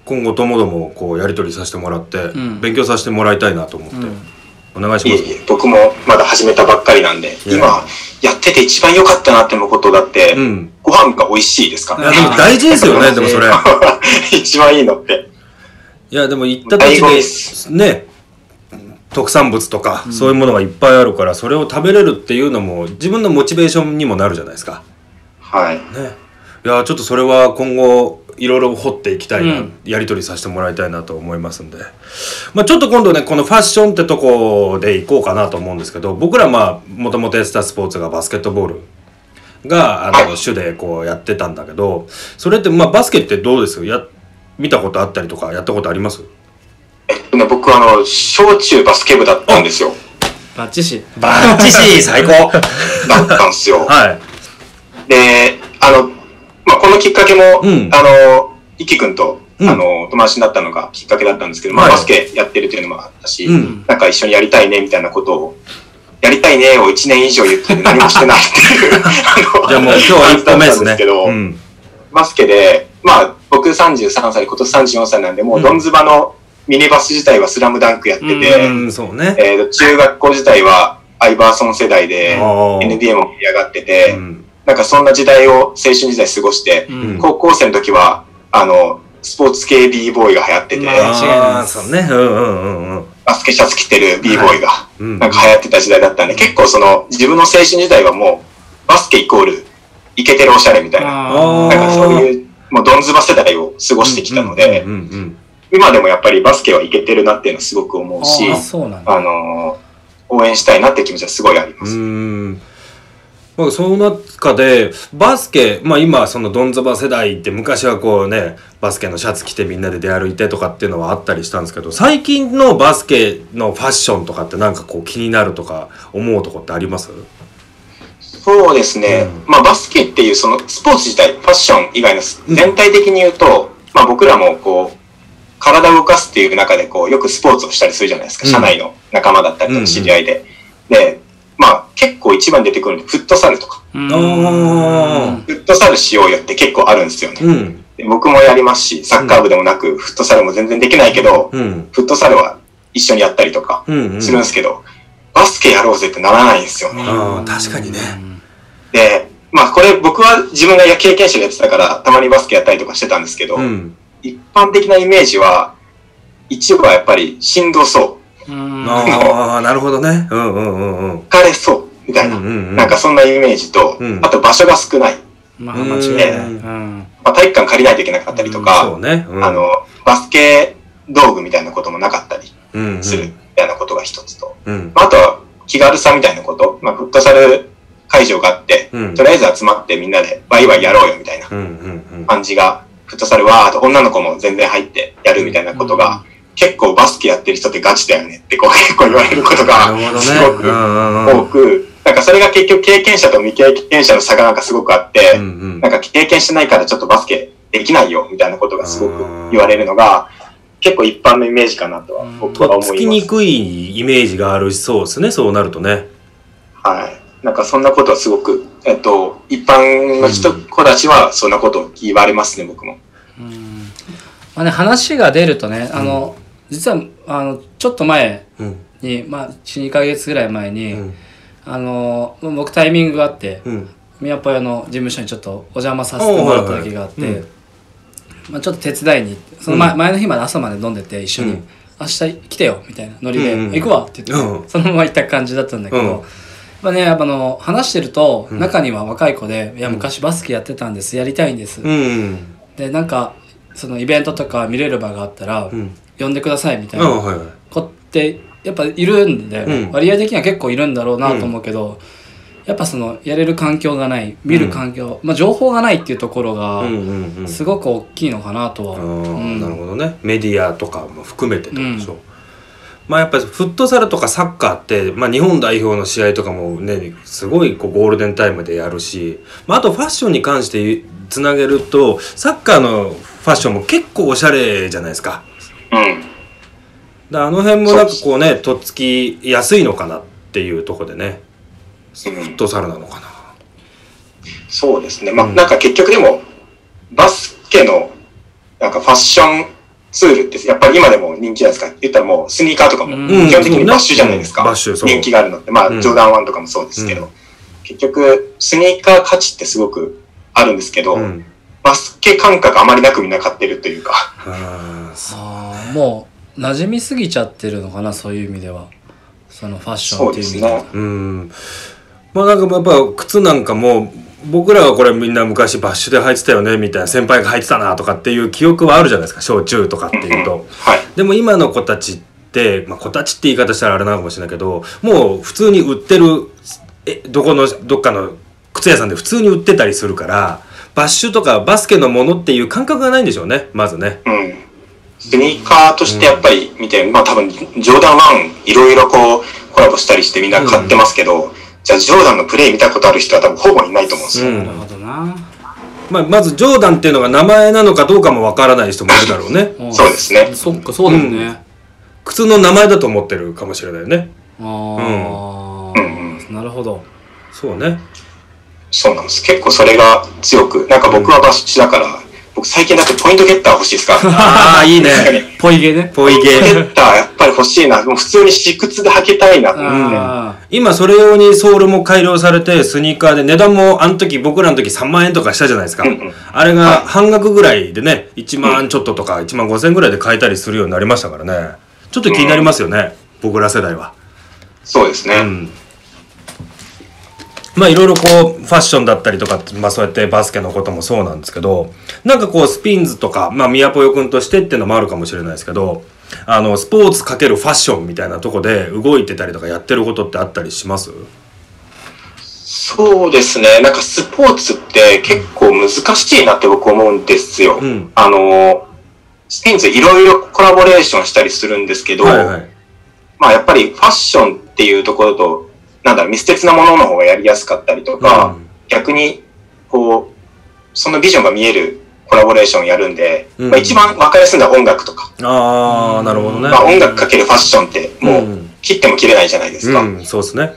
今後ともどもこうやり取りさせてもらって、ん。勉強させてもらいたいなと思って、うんお願いします。いえいえ、僕もまだ始めたばっかりなんで、今やってて一番良かったなって思うことだって、うん。ご飯が美味しいですからね。大事ですよね でもそれ。一番いいのって。いやでも行った土地醍醐味でです。ね特産物とか、そういうものがいっぱいあるからそれを食べれるっていうのも自分のモチベーションにもなるじゃないですか。はい。ね。いやちょっとそれは今後いろいろ掘っていきたいな、うん。やり取りさせてもらいたいなと思いますんで、まあ、ちょっと今度ねこのファッションってとこで行こうかなと思うんですけど僕らまあもともとやってたスポーツがバスケットボールがあのはい主でこうやってたんだけどそれってまあバスケってどうです？や見たことあったりとかやったことあります？えっとね、僕あの、小中バスケ部だったんですよ。バッチシ。バッチシ最高。だったんですよ。はい。で、あの、まあ、このきっかけも、うん。あの、いきくんと、うん。あの、友達になったのがきっかけだったんですけど、まあ、はいバスケやってるっていうのもあったし、うん。なんか一緒にやりたいね、みたいなことを、やりたいねを1年以上言ってて何もしてないっていう、あ のじゃあもう今日は一歩目ですね。けど、うん。バスケで、まあ、僕33歳、今年34歳なんで、もう、ドンズバのミニバス自体はスラムダンクやってて、ね、えーと中学校時代はアイバーソン世代で、NBA も盛り上がってて、うんなんかそんな時代を、青春時代過ごして、うん。高校生の時は、あの、スポーツ系 b ボーイが流行ってて、ああそうね。うんうんうん。うんバスケシャツ着てる b ボーイが、うん。なんか流行ってた時代だったんで、結構その、自分の青春時代はもう、バスケイコール、イケてるおしゃれみたいな、ああー。なんかそういう、もうドンズバ世代を過ごしてきたので、うんうん今でもやっぱりバスケはいけてるなっていうのはすごく思うしあ、そうなんだ。あのー応援したいなって気持ちはすごいあります。まあその中でバスケまあ今そのドンザバ世代って昔はこうねバスケのシャツ着てみんなで出歩いてとかっていうのはあったりしたんですけど最近のバスケのファッションとかってなんかこう気になるとか思うとこってあります？そうですね。うまあバスケっていうそのスポーツ自体、ファッション以外の全体的に言うと、まあ僕らもこう、体を動かすっていう中でこう、よくスポーツをしたりするじゃないですか。うん社内の仲間だったりと知り合いで。で、まあ結構一番出てくるのフットサルとか。フットサルしようよって結構あるんですよね。うん。で僕もやりますし、サッカー部でもなく、フットサルも全然できないけど、うん。フットサルは一緒にやったりとかうんうん。するんですけど、バスケやろうぜってならないんですよ。ね。確かにね。で、まあこれ僕は自分が経験者でやってたから、たまにバスケやったりとかしてたんですけど、うん。一般的なイメージは、一部はやっぱりしんどそう、うんああなるほどね。うんうんうんうん。疲れそう、みたいな、うんうんうん。なんかそんなイメージと、うん。あと場所が少ない。まあ間違いない。うん。まあ、体育館借りないといけなかったりとか、そうね。うん。あの、バスケ道具みたいなこともなかったりするみたいなことが一つと、うん。まあ、あとは気軽さみたいなこと、まあ、フットサル会場があって、うん。とりあえず集まってみんなでワイワイやろうよみたいなうんうんうん。感じが、フットサルは、あと女の子も全然入ってやるみたいなことが、結構バスケやってる人ってガチだよねってこう結構言われることがすごくうんうんうん。多く、なんかそれが結局経験者と未経験者の差がなんかすごくあって、うんうん。なんか経験してないからちょっとバスケできないよみたいなことがすごく言われるのが、結構一般のイメージかなとは僕は思います。つきにくいイメージがあるしそうですねそうなるとね。はい。なんかそんなことはすごく、えっと、一般の人、子たちはそんなことを言われますね、僕も。まあね話が出るとねあの実はあのちょっと前うん。にまあ12ヶ月ぐらい前にうん。あの僕タイミングがあってうん。宮ぽよの事務所にちょっとお邪魔させてもらった時があってまあちょっと手伝いにその前前の日まで朝まで飲んでて一緒に。うん。明日来てよみたいなノリでうんうん行くわって言っうんてそのまま行った感じだったんだけうん。どまあねやっぱあの話してるとん。中には若い子で「いや昔バスケやってたんですやりたいんです」うんでなんかそのイベントとか見れる場があったら、ん呼んでくださいみたいな。子ってやっぱいるんだよね、うん。割合的には結構いるんだろうなと思うけど、やっぱそのやれる環境がない見る環境、まあ情報がないっていうところがすごく大きいのかなとは、なるほどね。メディアとかも含めてとでしょ、まあやっぱりフットサルとかサッカーって、まあ、日本代表の試合とかもねすごいこうゴールデンタイムでやるし、まあ、あとファッションに関してつなげるとサッカーのファッションも結構おしゃれじゃないですか。うん。だあの辺もなんかこうねとっつきやすいのかなっていうところでねフットサルなのかなそうですね。まあ、うんなんか結局でも、バスケの、なんかファッションツールって、やっぱり今でも人気じゃないですか。言ったらもうスニーカーとかも、うん基本的にバッシュじゃないですか。うんう人気があるのって。まあ、うんジョーダン1とかもそうですけど、うん結局、スニーカー価値ってすごくあるんですけど、うんバスケ感覚あまりなくみんな買ってるというか、あーそあーもう馴染みすぎちゃってるのかなそういう意味ではそのファッションっていう意味ではですね。うんまあなんかやっぱ靴なんかも僕らはこれみんな昔バッシュで履いてたよねみたいな先輩が履いてたなとかっていう記憶はあるじゃないですか小中とかっていうと。はい。でも今の子たちって、まあ、子たちって言い方したらあれなのかもしれないけどもう普通に売ってるえどこのどっかの靴屋さんで普通に売ってたりするからバッシュとかバスケのものっていう感覚がないんでしょうねまずね。うん。スニーカーとしてやっぱり見て、まあ多分、ジョーダン1いろいろこうコラボしたりしてみんな買ってますけど、じゃあジョーダンのプレイ見たことある人は多分ほぼいないと思うんですよ。うんなるほどな、まあ、まずジョーダンっていうのが名前なのかどうかもわからない人もいるだろうね。んそうですねそっかそうだよね、靴の名前だと思ってるかもしれないね。ああ、うんなるほどそうね。そうなんです。結構それが強く、なんか僕はバッシュだから、僕最近だってポイントゲッター欲しいですか？ああ、いいね。ポイゲねポイポイントゲゲー。ッターやっぱり欲しいな。もう普通に私靴で履けたいなと思って。あ今それ用にソールも改良されて、スニーカーで値段もあの時、僕らの時3万円とかしたじゃないですかうんうん。あれが半額ぐらいでね、1万ちょっととか1万5千ぐらいで買えたりするようになりましたからね。ちょっと気になりますよね。僕ら世代は。そうですね。うん。まあいろいろこうファッションだったりとかまあそうやってバスケのこともそうなんですけどなんかこうスピンズとかまあ宮ぽよくんとしてっていうのもあるかもしれないですけどあのスポーツかけるファッションみたいなとこで動いてたりとかやってることってあったりします？そうですね。なんかスポーツって結構難しいなって僕思うんですよ。うんあの、スピンズいろいろコラボレーションしたりするんですけど、はいはいまあやっぱりファッションっていうところと、なんだろう、密接なものの方がやりやすかったりとか、うん。逆に、こう、そのビジョンが見えるコラボレーションやるんで、うん。まあ一番わかりやすいのは音楽とか、ああなるほどね。まあ音楽かけるファッションってもううん。切っても切れないじゃないですか。うんそうですね。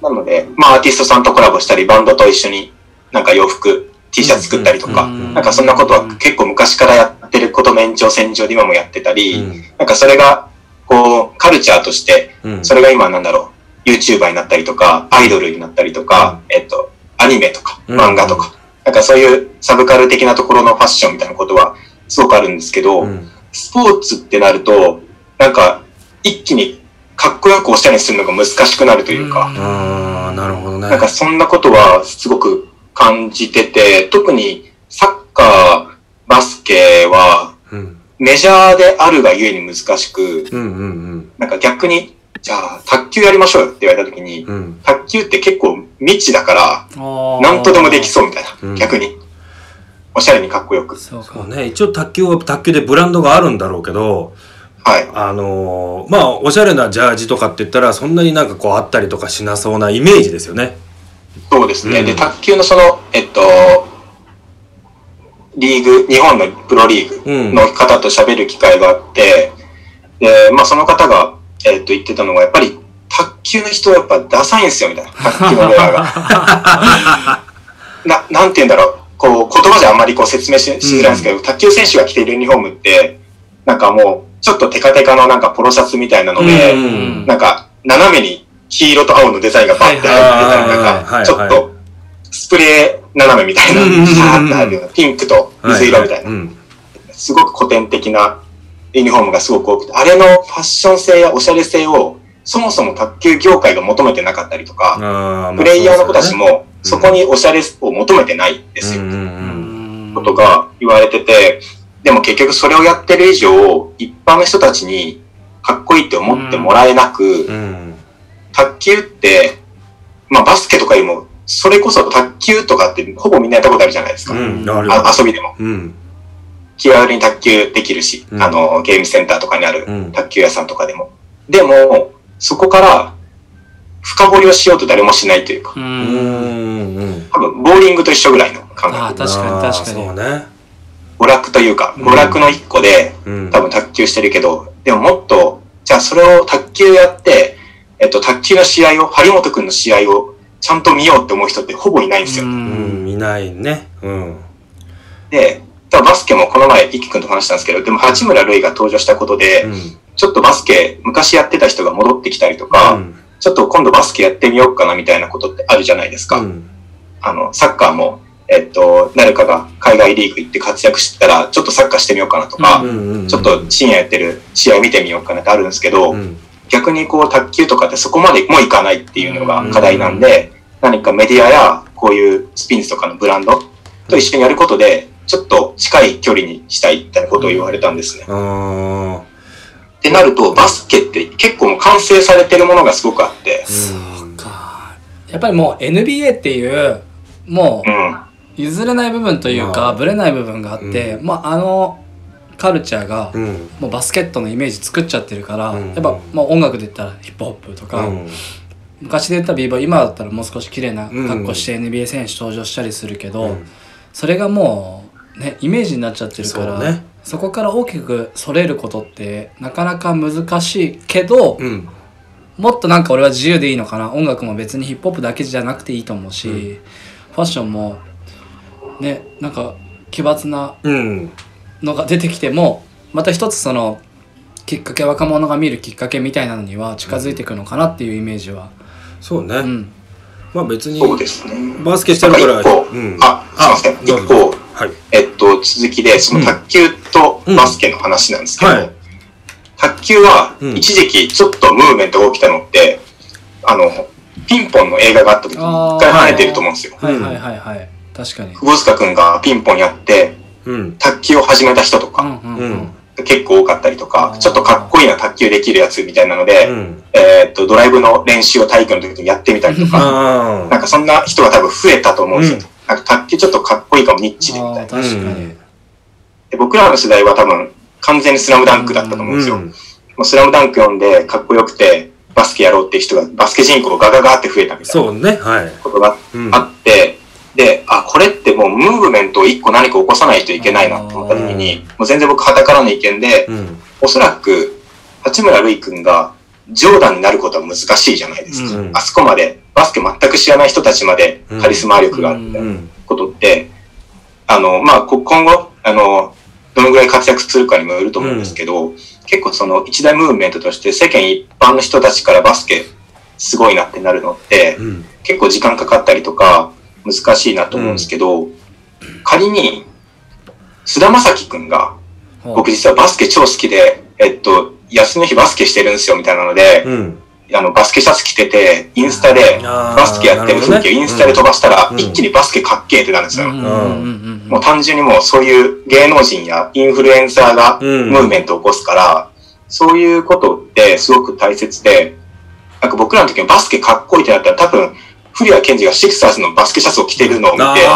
なので、まあアーティストさんとコラボしたり、バンドと一緒になんか洋服、T シャツ作ったりとか、うん。なんかそんなことは結構昔からやってることの延長線上で今もやってたり、うん。なんかそれが、こう、カルチャーとして、うん。それが今なんだろう、YouTuber になったりとか、アイドルになったりとか、えっと、アニメとか、うん。漫画とか、なんかそういうサブカル的なところのファッションみたいなことはすごくあるんですけど、うん。スポーツってなると、なんか一気にかっこよくおしゃれにするのが難しくなるというか、ああなるほどね。なんかそんなことはすごく感じてて、特にサッカー、バスケはうん。メジャーであるがゆえに難しく、うんうん。なんか逆に、じゃあ卓球やりましょうよって言われた時に、うんうん卓球って結構未知だから、あ何とでもできそうみたいうんな、逆に。おしゃれにかっこよく。そうかそうね一応卓球は卓球でブランドがあるんだろうけどはい。あのーまあおしゃれなジャージとかって言ったらそんなになんかこうあったりとかしなそうなイメージですよね。そうですね。うんで、卓球のその、えっと、リーグ、日本のプロリーグの方と喋る機会があって、で、まあその方が、えっと、言ってたのが、やっぱり、卓球の人はやっぱダサいんですよ、みたいな。卓球のウェアが。な、なんて言うんだろう。こう、言葉じゃあんまりこう説明ししづらいんですけど、卓球選手が着ているユニフォームって、なんかもう、ちょっとテカテカのなんかポロシャツみたいなので、うん。なんか、斜めに黄色と青のデザインがバッて入ってたり、なんはいか、ちょっはいと、スプレー斜めみたいな、うん。シャーって入るような、ピンクと水色みたいな、うん。すごく古典的なユニフォームがすごく多くて、あれのファッション性やおしゃれ性を、そもそも卓球業界が求めてなかったりとか、プレイヤーの子たちも、うんそこにおしゃれを求めてないんですよ。ことが言われてて、でも結局それをやってる以上、一般の人たちにかっこいいって思ってもらえなく、うん。卓球って、まあバスケとかよりも、それこそ卓球とかってほぼみんなやったことあるじゃないですか。うん。遊びでも。うん。気軽に卓球できるし、うんあの、ゲームセンターとかにあるうん卓球屋さんとかでも。でも、そこから深掘りをしようと誰もしないというかう、。うんん。うん。多分、ボーリングと一緒ぐらいの感ああ、覚。確かに確かに。そうね。娯楽というか、娯楽の一個で、うん。多分卓球してるけど、でももっと、じゃあそれを卓球やって、えっと、卓球の試合を、張本くんの試合をちゃんと見ようって思う人ってほぼいないんですよ。うん。見ないね。うん。で、バスケもこの前、イキくんと話したんですけど、でも八村塁が登場したことで、うん。ちょっとバスケ、昔やってた人が戻ってきたりとか、うんちょっと今度バスケやってみようかなみたいなことってあるじゃないですか。うん。あの、サッカーも、えっと、誰かが海外リーグ行って活躍してたら、ちょっとサッカーしてみようかなとか、うん。ちょっと深夜やってる試合見てみようかなってあるんですけど、うん。逆にこう卓球とかってそこまでもいかないっていうのが課題なんで、何かメディアやこういうスピンズとかのブランドと一緒にやることで、ちょっと近い距離にしたいみたいなことを言われたんですね。ってなると、バスケって結構もう完成されてるものがすごくあって、うん。かやっぱりもう NBA っていうもう。うん譲れない部分というまあかぶれない部分があって、まああのカルチャーがうん。もうバスケットのイメージ作っちゃってるから、うんやっぱまあ音楽で言ったらヒップホップとか、うん。昔で言ったらビーボーイ今だったらもう少し綺麗な格好して NBA 選手登場したりするけど、うんそれがもうねイメージになっちゃってるからそうねそこから大きくそれることってなかなか難しいけど、うん。もっとなんか俺は自由でいいのかな音楽も別にヒップホップだけじゃなくていいと思うし、うんファッションもねなんか奇抜なうん。のが出てきてもまた一つそのきっかけ若者が見るきっかけみたいなのには近づいていくのかなっていうイメージは、そうね。うん、まあ別に。バスケしてるから。なんか一個うん。あ、すいません。どうぞ一個、はい。えっと、続きで、その卓球とバスケの話なんですけど、うんはい卓球はうん一時期ちょっとムーブメントが起きたのって、あの、ピンポンの映画があった時に一回跳ねてると思うんですよ。はいはいはいはい確かに久保塚くんがピンポンやって、うん。卓球を始めた人とうんか、うんうんうん。結構多かったりとかちょっとかっこいいな卓球できるやつみたいなので、うん。えーっと、ドライブの練習を体育の時にやってみたりとか。なんかそんな人が多分増えたと思うんですよ。うんなんか卓球ちょっとかっこいいかもニッチでみたいな。確かに、うんで僕らの世代は多分完全にスラムダンクだったと思うんですよ。うん。もうスラムダンク読んでかっこよくてバスケやろうっていう人がバスケ人口がガガガって増えたみたいなそうね。はい。ことがうん。あって、で、あ、これってもうムーブメントを一個何か起こさないといけないなって思った時に、もう全然僕旗からの意見で、うん。おそらく八村塁君がジョーダンになることは難しいじゃないですか。うんあそこまでバスケ全く知らない人たちまでカリスマ力があるみたいなうん。ことって、あの、まあ、こ今後、あの、どのぐらい活躍するかにもよると思うんですけど、結構その一大ムーブメントとして世間一般の人たちからバスケすごいなってなるのって、うん。結構時間かかったりとか難しいなと思うんですけど、仮に、菅田将暉くんが、僕実はバスケ超好きで、えっと、休みの日バスケしてるんですよみたいなので、うん。あの、バスケシャツ着てて、インスタでバスケやってる風景をインスタで飛ばしたら、うん。一気にバスケかっけえってなるんですよ。もう単純にもうそういう芸能人やインフルエンサーがうん。ムーブメントを起こすから、そういうことってすごく大切で、なんか僕らの時にバスケかっこいいってなったら多分、古谷健二がシクサーズのバスケシャツを着てるのを見て、いや、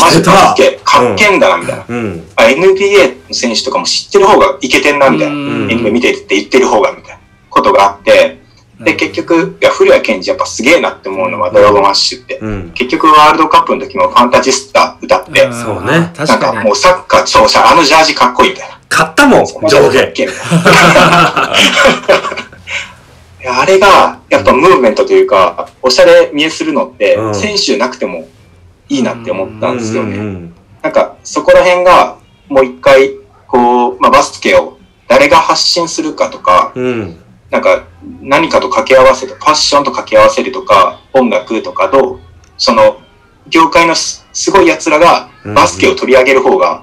マジバスケかっけえんだな、みたいな。うん。あ NBA の選手とかも知ってる方がイケてんな、みたいな。うん。NBA 見ててって言ってる方が、みたいなことがあって、で、結局、いや、古谷健二やっぱすげえなって思うのはドラゴンマッシュって。うん。結局ワールドカップの時もファンタジスタ歌って、んそうね確なんかかにもうサッカー超シャあのジャージかっこいいみたいな。買ったもん、上下。いやあれが、やっぱムーブメントというか、おしゃれ見えするのってう、ん選手なくてもいいなって思ったんですよね。うんなんか、そこら辺が、もう一回、こう、まあ、バスケを誰が発信するかとか、うん。うん。なんか、何かと掛け合わせて、ファッションと掛け合わせるとか、音楽とかと、その、業界のすすごい奴らが、バスケを取り上げる方が、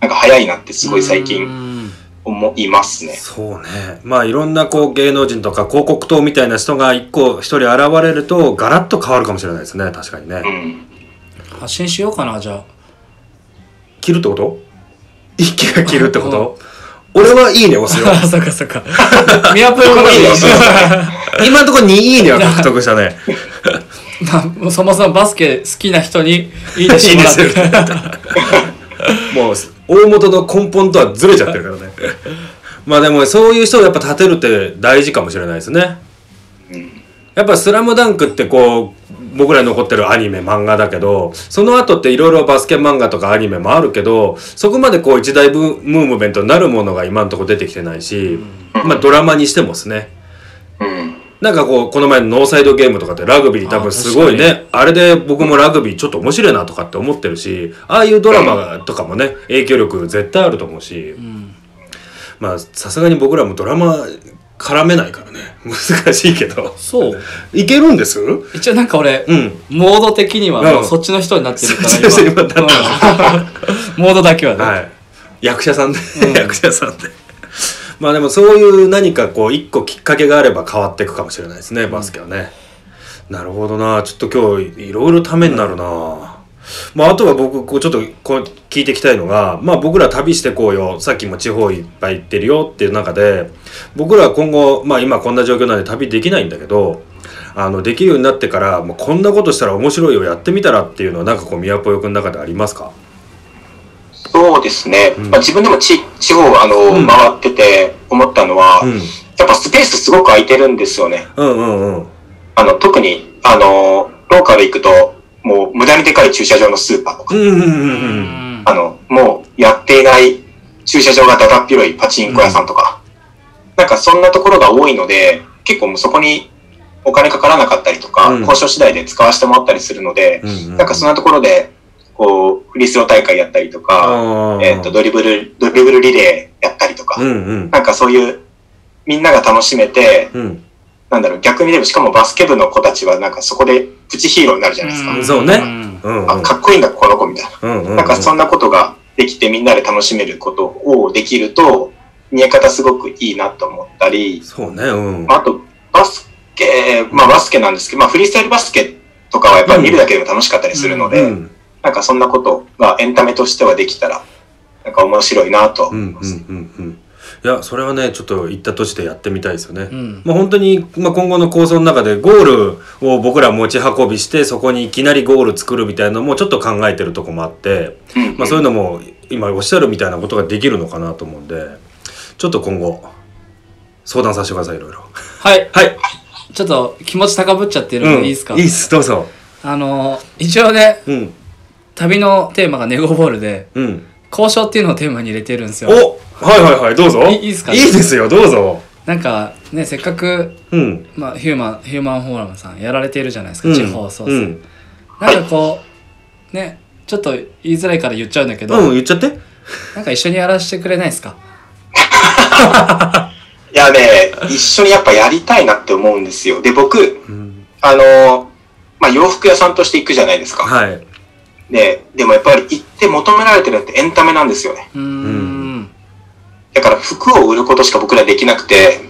なんか早いなってすごい最う近ん思いますね。そうね。まあいろんなこう芸能人とか広告塔みたいな人が一個一人現れるとガラッと変わるかもしれないですね。確かにね。うん。発信しようかなじゃあ切るってこと？一気が切るってこと？俺はいいね押すよ。あそっかそっかミヤプロのいいね 今のところにいいねは獲得したね。まあもうそもそもバスケ好きな人にいいねしてもらもう、大元の根本とはずれちゃってるからね。まあでも、そういう人をやっぱ立てるって大事かもしれないですね。やっぱ「スラムダンクってこう僕らに残ってるアニメ漫画だけどその後っていろいろバスケ漫画とかアニメもあるけどそこまでこう一大ムーブメントになるものが今のところ出てきてないし、まあドラマにしてもですね。うん。なんかこうこの前のノーサイドゲームとかってラグビー多分すごいあねあれで僕もラグビーちょっと面白いなとかって思ってるしああいうドラマとかもね影響力絶対あると思うし、まあさすがに僕らもドラマ絡めないからね。難しいけど。そう。いけるんです？一応なんか俺、うん。モード的にはもううんそっちの人になってるからそっちの人になったうん。モードだけはね、はい。役者さんで、うん。役者さんで。まあでもそういう何かこう一個きっかけがあれば変わっていくかもしれないですねバスケはね、なるほどな。ちょっと今日いろいろためになるな、まああとは僕こうちょっとこう聞いていきたいのがまあ僕ら旅してこうよ。さっきも地方いっぱい行ってるよっていう中で僕らは今後まあ今こんな状況なんで旅できないんだけどあのできるようになってからもうこんなことしたら面白いよやってみたらっていうのはなんかこう宮ぽよくんの中でありますか？そうですね。ん。まあ、自分でも地地方あの、うん。回ってて思ったのは、うん。やっぱスペースすごく空いてるんですよね。うんうんうん。あの、特に、あの、ローカル行くと、もう無駄にでかい駐車場のスーパーとか、あの、もうやっていない駐車場がだだっ広いパチンコ屋さんとか、なんかそんなところが多いので、結構もうそこにお金かからなかったりとか、うん。交渉次第で使わせてもらったりするので、なんかそんなところで、こう、フリースロー大会やったりとか、えっ、と、ドリブル、ドリブルリレーやったりとか、うんうん。なんかそういう、みんなが楽しめて、うんなんだろう、逆にでも、しかもバスケ部の子たちはなんかそこでプチヒーローになるじゃないですか。ん。そうね。ん。うんうん。あ、かっこいいんだ、この子みたいな。うんうんなんかそんなことができてみんなで楽しめることをできると、見え方すごくいいなと思ったり、そうねうん。あと、バスケ、まあバスケなんですけど、まあフリースタイルバスケとかはやっぱり見るだけでも楽しかったりするので、うんなんかそんなことがエンタメとしてはできたら、なんか面白いなとうんうん思います。うんうんいやそれはねちょっと行った年でやってみたいですよね、うん。まあ本当に、まあ、今後の構想の中でゴールを僕ら持ち運びしてそこにいきなりゴール作るみたいなのもちょっと考えてるとこもあって、うん。まあ、そういうのも今おっしゃるみたいなことができるのかなと思うんでちょっと今後相談させてくださいいろいろ。はい。はい。ちょっと気持ち高ぶっちゃってるんでいいですか、いいっす。どうぞ。あの一応ねうん。旅のテーマがネゴボールでうん交渉っていうのをテーマに入れてるんですよ。おはいはいはいどうぞ。いいいですか？いいですよどうぞ。なんかねせっかく、うん。まあ、ヒューマンヒューマンフォーラムさんやられているじゃないですか、うん。地方創生、うん。なんかこうねちょっと言いづらいから言っちゃうんだけど、うん言っちゃって。なんか一緒にやらせてくれないですか？いやね、一緒にやっぱやりたいなって思うんですよ。で、僕、うん。あの、まあ、洋服屋さんとして行くじゃないですか。はいで、でもやっぱり行って求められてるのってエンタメなんですよね。うーんだから服を売ることしか僕らできなくて、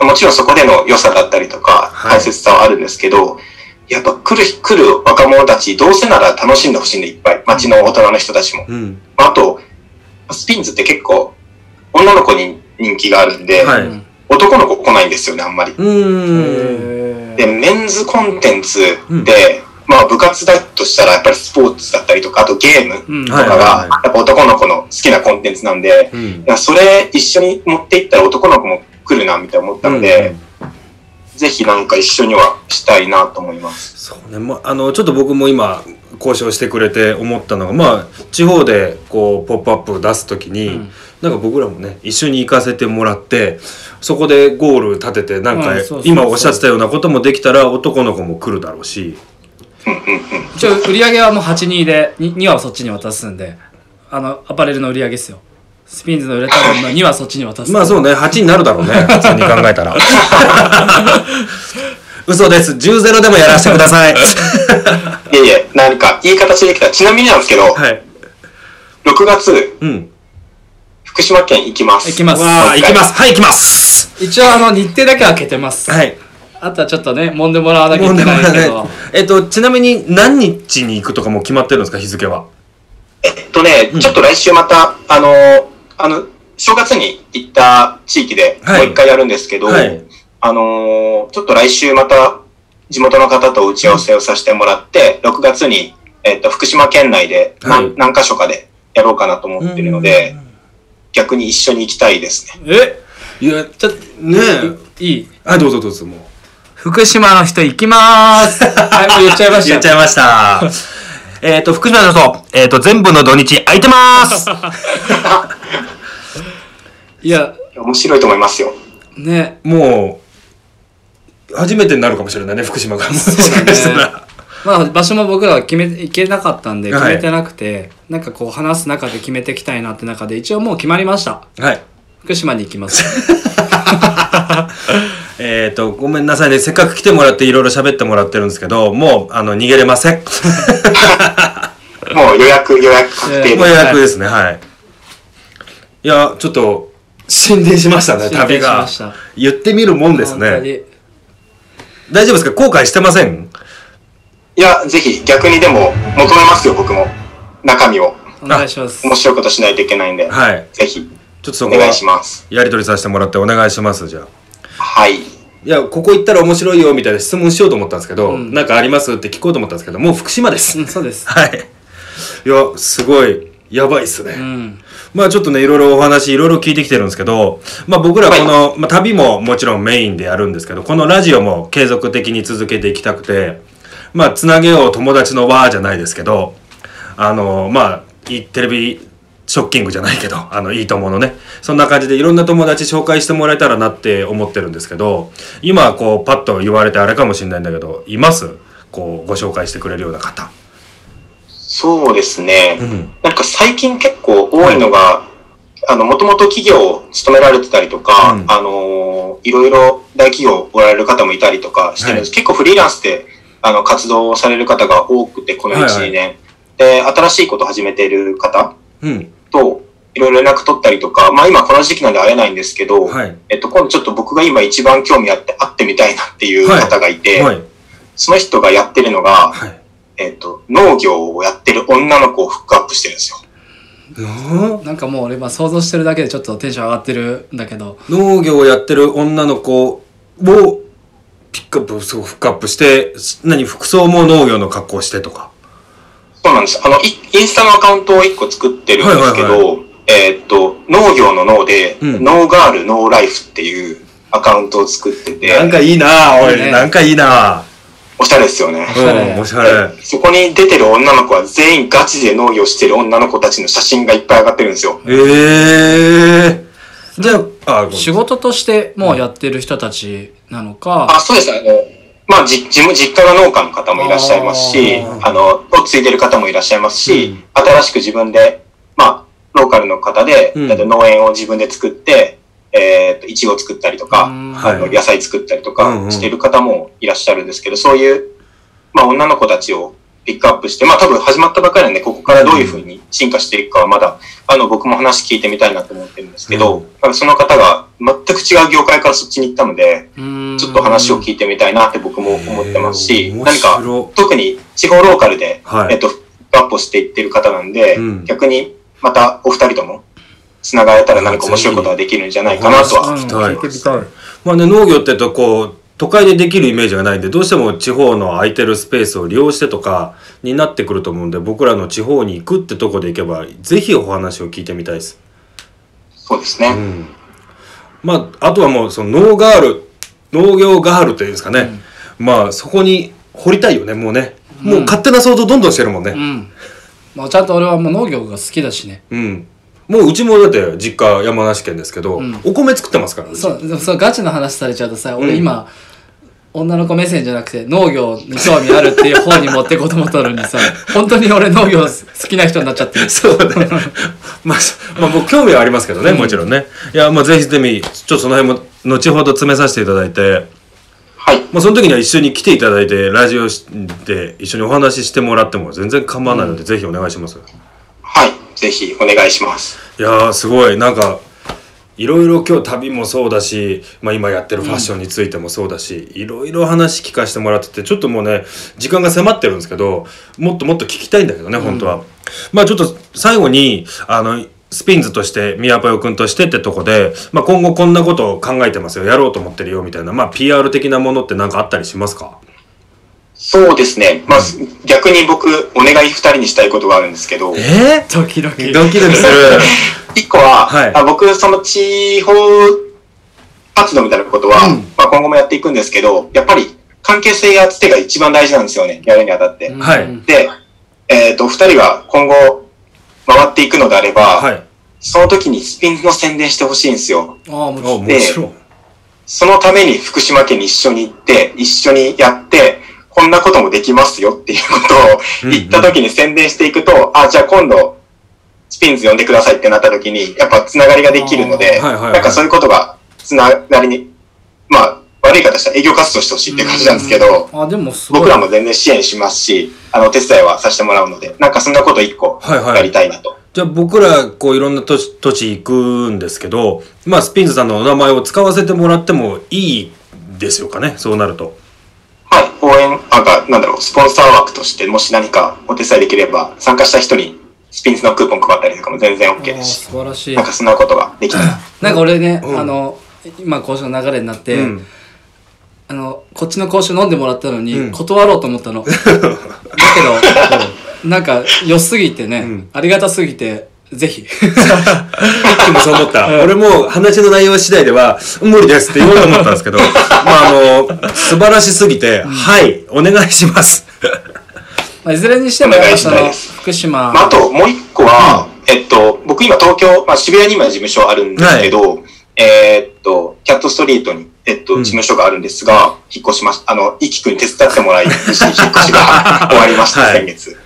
もちろんそこでの良さだったりとか、はい大切さはあるんですけど、やっぱ来る、来る若者たち、どうせなら楽しんでほしいんでいっぱい。街の大人の人たちも。うんあと、スピンズって結構、女の子に人気があるんで、はいうん男の子来ないんですよね、あんまり。うーんで、メンズコンテンツで、まあ部活だとしたらやっぱりスポーツだったりとか、あとゲームうん。とかが、やっぱ男の子の好きなコンテンツなんで、それ一緒に持っていったら男の子も来るな、みたいな思ったので、ぜひなんか一緒にはしたいなと思います。そうね、まあ、あのちょっと僕も今交渉してくれて思ったのがまあ地方でこう「ポップアップ出す時に、うん。なんか僕らもね一緒に行かせてもらってそこでゴール立ててなんか、今おっしゃってたようなこともできたら男の子も来るだろうし。一応売り上げはもう82で 2, 2はそっちに渡すんであのアパレルの売り上げですよ。スピンズの売れた分の2はそっちに渡すまあそうね8になるだろうね 普通に考えたら。嘘です。10-0でもやらせてください。いえいえ、何かいい形できた。ちなみになんですけど、はい。6月、うん。福島県行きます。行きます。わあ行きます。はい行きます。一応あの日程だけは開けてます。はいあとはちょっとね揉んでもらわなきゃいけないけど。えっとちなみに何日に行くとかも決まってるんですか日付は？えっとね、ちょっと来週またあの、あの、正月に行った地域ではい。もう一回やるんですけど、はい。あのーちょっと来週また地元の方と打ち合わせをさせてもらって、6月に、えっと、福島県内で何,、はい。何箇所かでやろうかなと思ってるので、逆に一緒に行きたいですね。え？いや、ちょっと、ねえ。いい？はい、どうぞどうぞ、もう。福島の人行きまーすはい、もう言っちゃいました。言っちゃいました。えっと、福島の人、えっと、全部の土日空いてます。いや、面白いと思いますよ。ね、もう、初めてになるかもしれないね、福島が。もしかしたら。まあ場所も僕らは決め、行けなかったんではい決めてなくて、なんかこう話す中で決めていきたいなって中で一応もう決まりました。はい。福島に行きます。えっと、ごめんなさいね。せっかく来てもらっていろいろ喋ってもらってるんですけど、もう、あの、逃げれません。もう予約、予約確定もう予。約ですね、はい。いや、ちょっと、進展しましたね、旅がしました。言ってみるもんですね。に大丈夫ですか？後悔してません？いや、ぜひ逆にでも求めますよ、僕も。中身を。お願いします。面白いことしないといけないんで、はい。ぜひちょっとそこはお願い、します。やり取りさせてもらってお願いします、じゃあ。はい。いや、ここ行ったら面白いよ、みたいな質問しようと思ったんですけど、うんなんかありますって聞こうと思ったんですけど、もう福島です。うん、そうです。はい。いや、すごい、やばいっすね。うん。まあちょっとね、いろいろお話、いろいろ聞いてきてるんですけど、まあ僕らこの、まあ旅ももちろんメインでやるんですけど、このラジオも継続的に続けていきたくて、まあつなげよう友達の輪じゃないですけど、あの、まあ、いいテレビショッキングじゃないけど、あの、いいと思うのね。そんな感じでいろんな友達紹介してもらえたらなって思ってるんですけど、今こうパッと言われてあれかもしれないんだけど、います？こうご紹介してくれるような方。そうですね。うん。なんか最近結構多いのが、あの、もともと企業を勤められてたりとか、うんあのーいろいろ大企業おられる方もいたりとかしてるんです。結構フリーランスで、あの、活動をされる方が多くて、この1、はいはい2年。で、新しいことを始めている方うん。と、いろいろ連絡取ったりとか、まあ今この時期なんで会えないんですけど、はい。えっと、今度ちょっと僕が今一番興味あって会ってみたいなっていう方がいて、はい。その人がやってるのが、はい。えっと、農業をやってる女の子をフックアップしてるんですよ。ななんかもう俺今想像してるだけでちょっとテンション上がってるんだけど。農業をやってる女の子をピックアップ、そう、フックアップして、し何、服装も農業の格好をしてとか。そうなんです。あの、イインスタのアカウントを一個作ってるんですけど、はいはいえーっと、農業の農で、うんノーガール、ノーライフっていうアカウントを作ってて、なんかいいなおい、ねなんかいいなおしゃれですよね。しゃれうん、おしゃれ。でそこに出てる女の子は全員ガチで農業してる女の子たちの写真がいっぱい上がってるんですよ。ええー。じゃあ、仕事としてもうやってる人たちなのか、あ、そうです。あの、まあ、じ、自分、実家が農家の方もいらっしゃいますしあ、あの、を継いでる方もいらっしゃいますし、新しく自分で、まあ、ローカルの方で、うん。えっと農園を自分で作って、えっと、いちご作ったりとか、うん。あの、はい。野菜作ったりとうんうん。かしてる方もいらっしゃるんですけど、そういう、まあ、女の子たちをピックアップして、まあ、多分始まったばっかりなんで、ここからどういうふうに進化していくかはまだ、あの、僕も話聞いてみたいなと思ってるんですけど、うん。その方が全く違う業界からそっちに行ったので、ちょっと話を聞いてみたいなって僕も思ってますし、何か白特に地方ローカルで、はい。えっと、アップしていってる方なんで、うん。逆にまたお二人とも繋がれたら何か面白いことができるんじゃないかなとは。まあね、農業ってとこう、都会でできるイメージがないんで、どうしても地方の空いてるスペースを利用してとかになってくると思うんで、僕らの地方に行くってとこで行けば、ぜひお話を聞いてみたいです。そうですね。うん。まあ、あとはもう、その農ガール、農業ガールというんですかね。まあ、そこに掘りたいよね、もうね。もう勝手な想像どんどんしてるもんね。うん。まあちゃんと俺はもう農業が好きだしね。うん。もううちもだって実家山梨県ですけど、うんお米作ってますから、うちそう、でもそうガチの話されちゃうとさ、うん俺今、女の子目線じゃなくて農業に興味あるっていう方に持っていこうと思ったのにさ、本当に俺農業好きな人になっちゃってる。そうね。まあ、そまあ僕興味はありますけどね、もちろんね。いや、まあぜひぜひ、ちょっとその辺も後ほど詰めさせていただいて、はい。まあその時には一緒に来ていただいて、ラジオで一緒にお話ししてもらっても全然構わないので、ぜひお願いします。はい。ぜひお願いします。いやー、すごい、なんか、いろいろ今日旅もそうだし、まあ今やってるファッションについてもそうだし、いろいろ話聞かせてもらってて、ちょっともうね、時間が迫ってるんですけど、もっともっと聞きたいんだけどね、本当は。まあちょっと最後に、あの、スピンズとして宮ぽよくんとしてってとこで、まあ、今後こんなことを考えてますよやろうと思ってるよみたいな、まあ、PR 的なものって何かあったりしますか？そうですね。まあ、逆に僕、お願い二人にしたいことがあるんですけど、え？ドキドキ。ー、ドキドキする。一個は、はい。あ僕、その地方活動みたいなことは、うん。まあ、今後もやっていくんですけど、やっぱり関係性やつてが一番大事なんですよね、やるにあたって。はい。うんで、えっ、と、二人が今後回っていくのであれば、はい。その時にスピンズの宣伝してほしいんですよ。ああ、もちあろん。もちろん。そのために福島県に一緒に行って、一緒にやって、こんなこともできますよっていうことを言った時に宣伝していくと、あ、じゃあ今度、スピンズ呼んでくださいってなった時に、やっぱつながりができるので、はいはいはい。なんかそういうことがつながりに、まあ、悪い方したら営業活動してほしいっていう感じなんですけど、あ、でもすごい。僕らも全然支援しますし、あの、お手伝いはさせてもらうので、なんかそんなこと一個はいはい。やりたいなと。じゃあ僕らこういろんな土地土地行くんですけどまあスピンズさんのお名前を使わせてもらってもいいですよかねそうなるとか、なんだろう、スポンサー枠として、もし何かお手伝いできれば、参加した人にスピンズのクーポン配ったりとかも全然 OK ですし、素晴らしいなん。かそんなことができたら。なんか俺ね、うんあの、今交渉の流れになって、うんあの、こっちの交渉飲んでもらったのに、うん断ろうと思ったの。だけど、なんか良すぎてね、んありがたすぎて、ぜひ。でもそう思った。俺も話の内容次第では、無理ですって言おうと思ったんですけど、まああの、素晴らしすぎて、はい、お願いします。まあ、いずれにしてもお願いします福島、まあ、あと、もう一個は、えっと、僕今東京、まあ、渋谷に今事務所あるんですけど、えーっと、キャットストリートに、えっと、うん事務所があるんですが、引っ越しましあの、いきくんに手伝ってもらい、引っ越しが終わりました、はい先月。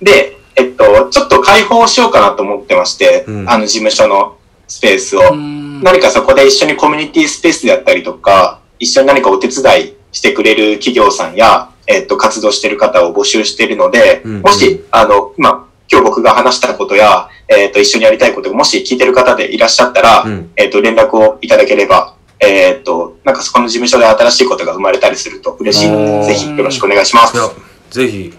で、えっと、ちょっと開放しようかなと思ってまして、うん。あの、事務所のスペースを。何かそこで一緒にコミュニティスペースであったりとか、一緒に何かお手伝いしてくれる企業さんや、えっと、活動してる方を募集しているので、うん。もし、あの、今、今日僕が話したことや、えっと、一緒にやりたいことがもし聞いてる方でいらっしゃったら、うん。えっと、連絡をいただければ、えっと、なんかそこの事務所で新しいことが生まれたりすると嬉しいので、ぜひよろしくお願いします。ぜひ、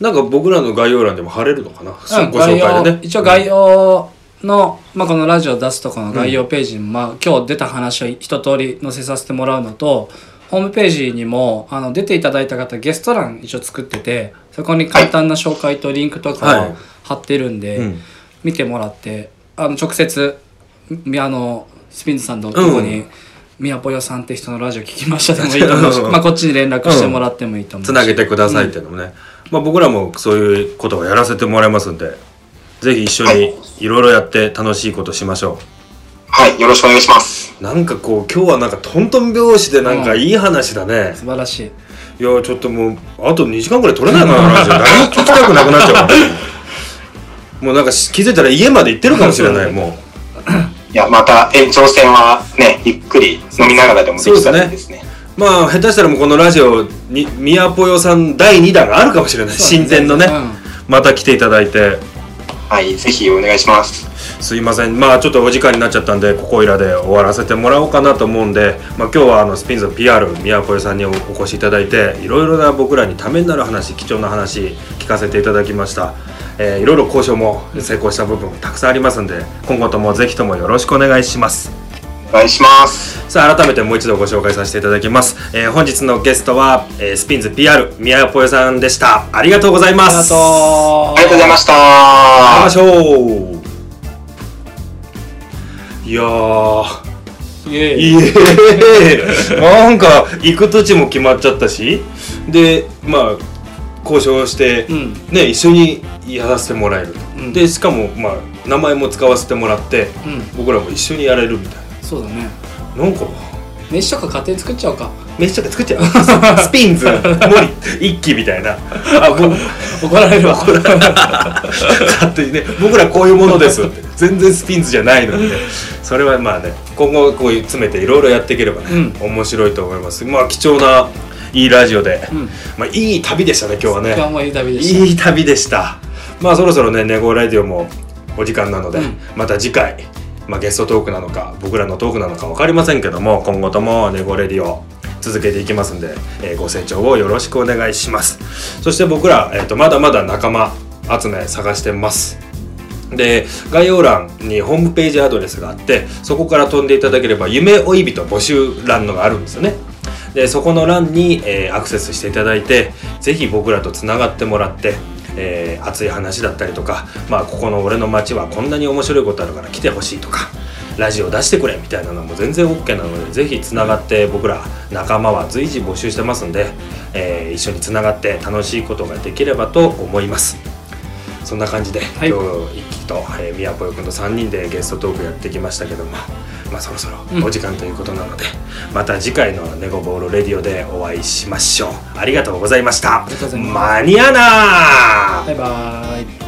なんか僕らの概要欄でも貼れるのかな、うんご紹介でね。一応概要の、まあ、このラジオ出すとこの概要ページに、まあ、今日出た話を一通り載せさせてもらうのとホームページにもあの出ていただいた方ゲスト欄一応作っててそこに簡単な紹介とリンクとかはい。を貼ってるんで、うん。見てもらってあの直接みあのスピンズさんのとこに、うん宮ぽよさんって人のラジオ聞きましたでもいいと思うし、うん。まあ、こっちに連絡してもらってもいいと思うし、つなげてくださいっていうのもね、まあ僕らもそういうことをやらせてもらいますんで、ぜひ一緒にいろいろやって楽しいことしましょはい、よろしくお願いします。う。なんかこう、今日はなんかトントン拍子でなんかいい話だね。素晴らしいいや、ちょっともう、あと2時間ぐらい取れないかな。何も聞きたくなくなっちゃう。もうなんかし気づいたら家まで行ってるかもしれない、もいや、また延長戦はね、ゆっくり飲みながらでもできたらいいですね。う。まあ、下手したらもうこのラジオに、みやぽよさん第2弾があるかもしれない。新鮮のね、また来ていただいて。はい、ぜひお願いします。すいませんまあちょっとお時間になっちゃったんでここいらで終わらせてもらおうかなと思うんで、まあ、今日はあのスピンズの PR 宮古さんにお越しいただいていろいろな僕らにためになる話貴重な話聞かせていただきました、えーいろいろ交渉も成功した部分たくさんありますんで今後ともぜひともよろしくお願いしますお願いします。さあ改めてもう一度ご紹介させていただきます、えー本日のゲストは、えースピンズ PR 宮古さんでした。ありがとうございます。ありがとう。ありがとうございました。会いましょういやー。イエイいえ。なんか行く土地も決まっちゃったし。でまあ交渉して、うん。ね一緒にやらせてもらえると、うん。でしかもまあ名前も使わせてもらって、うん。僕らも一緒にやれるみたいそうだね。ななんか飯とか勝手に作っちゃおうか。飯とか作っちゃう？スピンズ森一気みたいな。あ僕怒られるわ。勝手にね僕らこういうものです。って全然スピンズじゃないのにね。それはまあね今後こう詰めていろいろやっていければね、面白いと思います。まあ貴重ないいラジオで、ん。まあいい旅でしたね今日はね。今日もいい旅でした。いい旅でした。まあそろそろねネゴラディオもお時間なので、うん。また次回、まあ、ゲストトークなのか僕らのトークなのか分かりませんけども今後ともネゴレディオ続けていきますんで、えーご清聴をよろしくお願いします。そして僕ら、えー、とまだまだ仲間集め探してます。で概要欄にホームページアドレスがあってそこから飛んでいただければ夢追い人募集欄のがあるんですよね。でそこの欄に、えーアクセスしていただいてぜひ僕らとつながってもらって、えー熱い話だったりとか、まあ、ここの俺の街はこんなに面白いことあるから来てほしいとかラジオ出してくれみたいなのも全然 OK なのでぜひつながって僕ら仲間は随時募集してますんで、えー一緒につながって楽しいことができればと思います。そんな感じで、い。今日と、えー、宮ぽよくんと3人でゲストトークやってきましたけどもまあそろそろお時間ということなので、また次回のネゴボールレディオでお会いしましょう。ありがとうございました。マニアナーバイバイ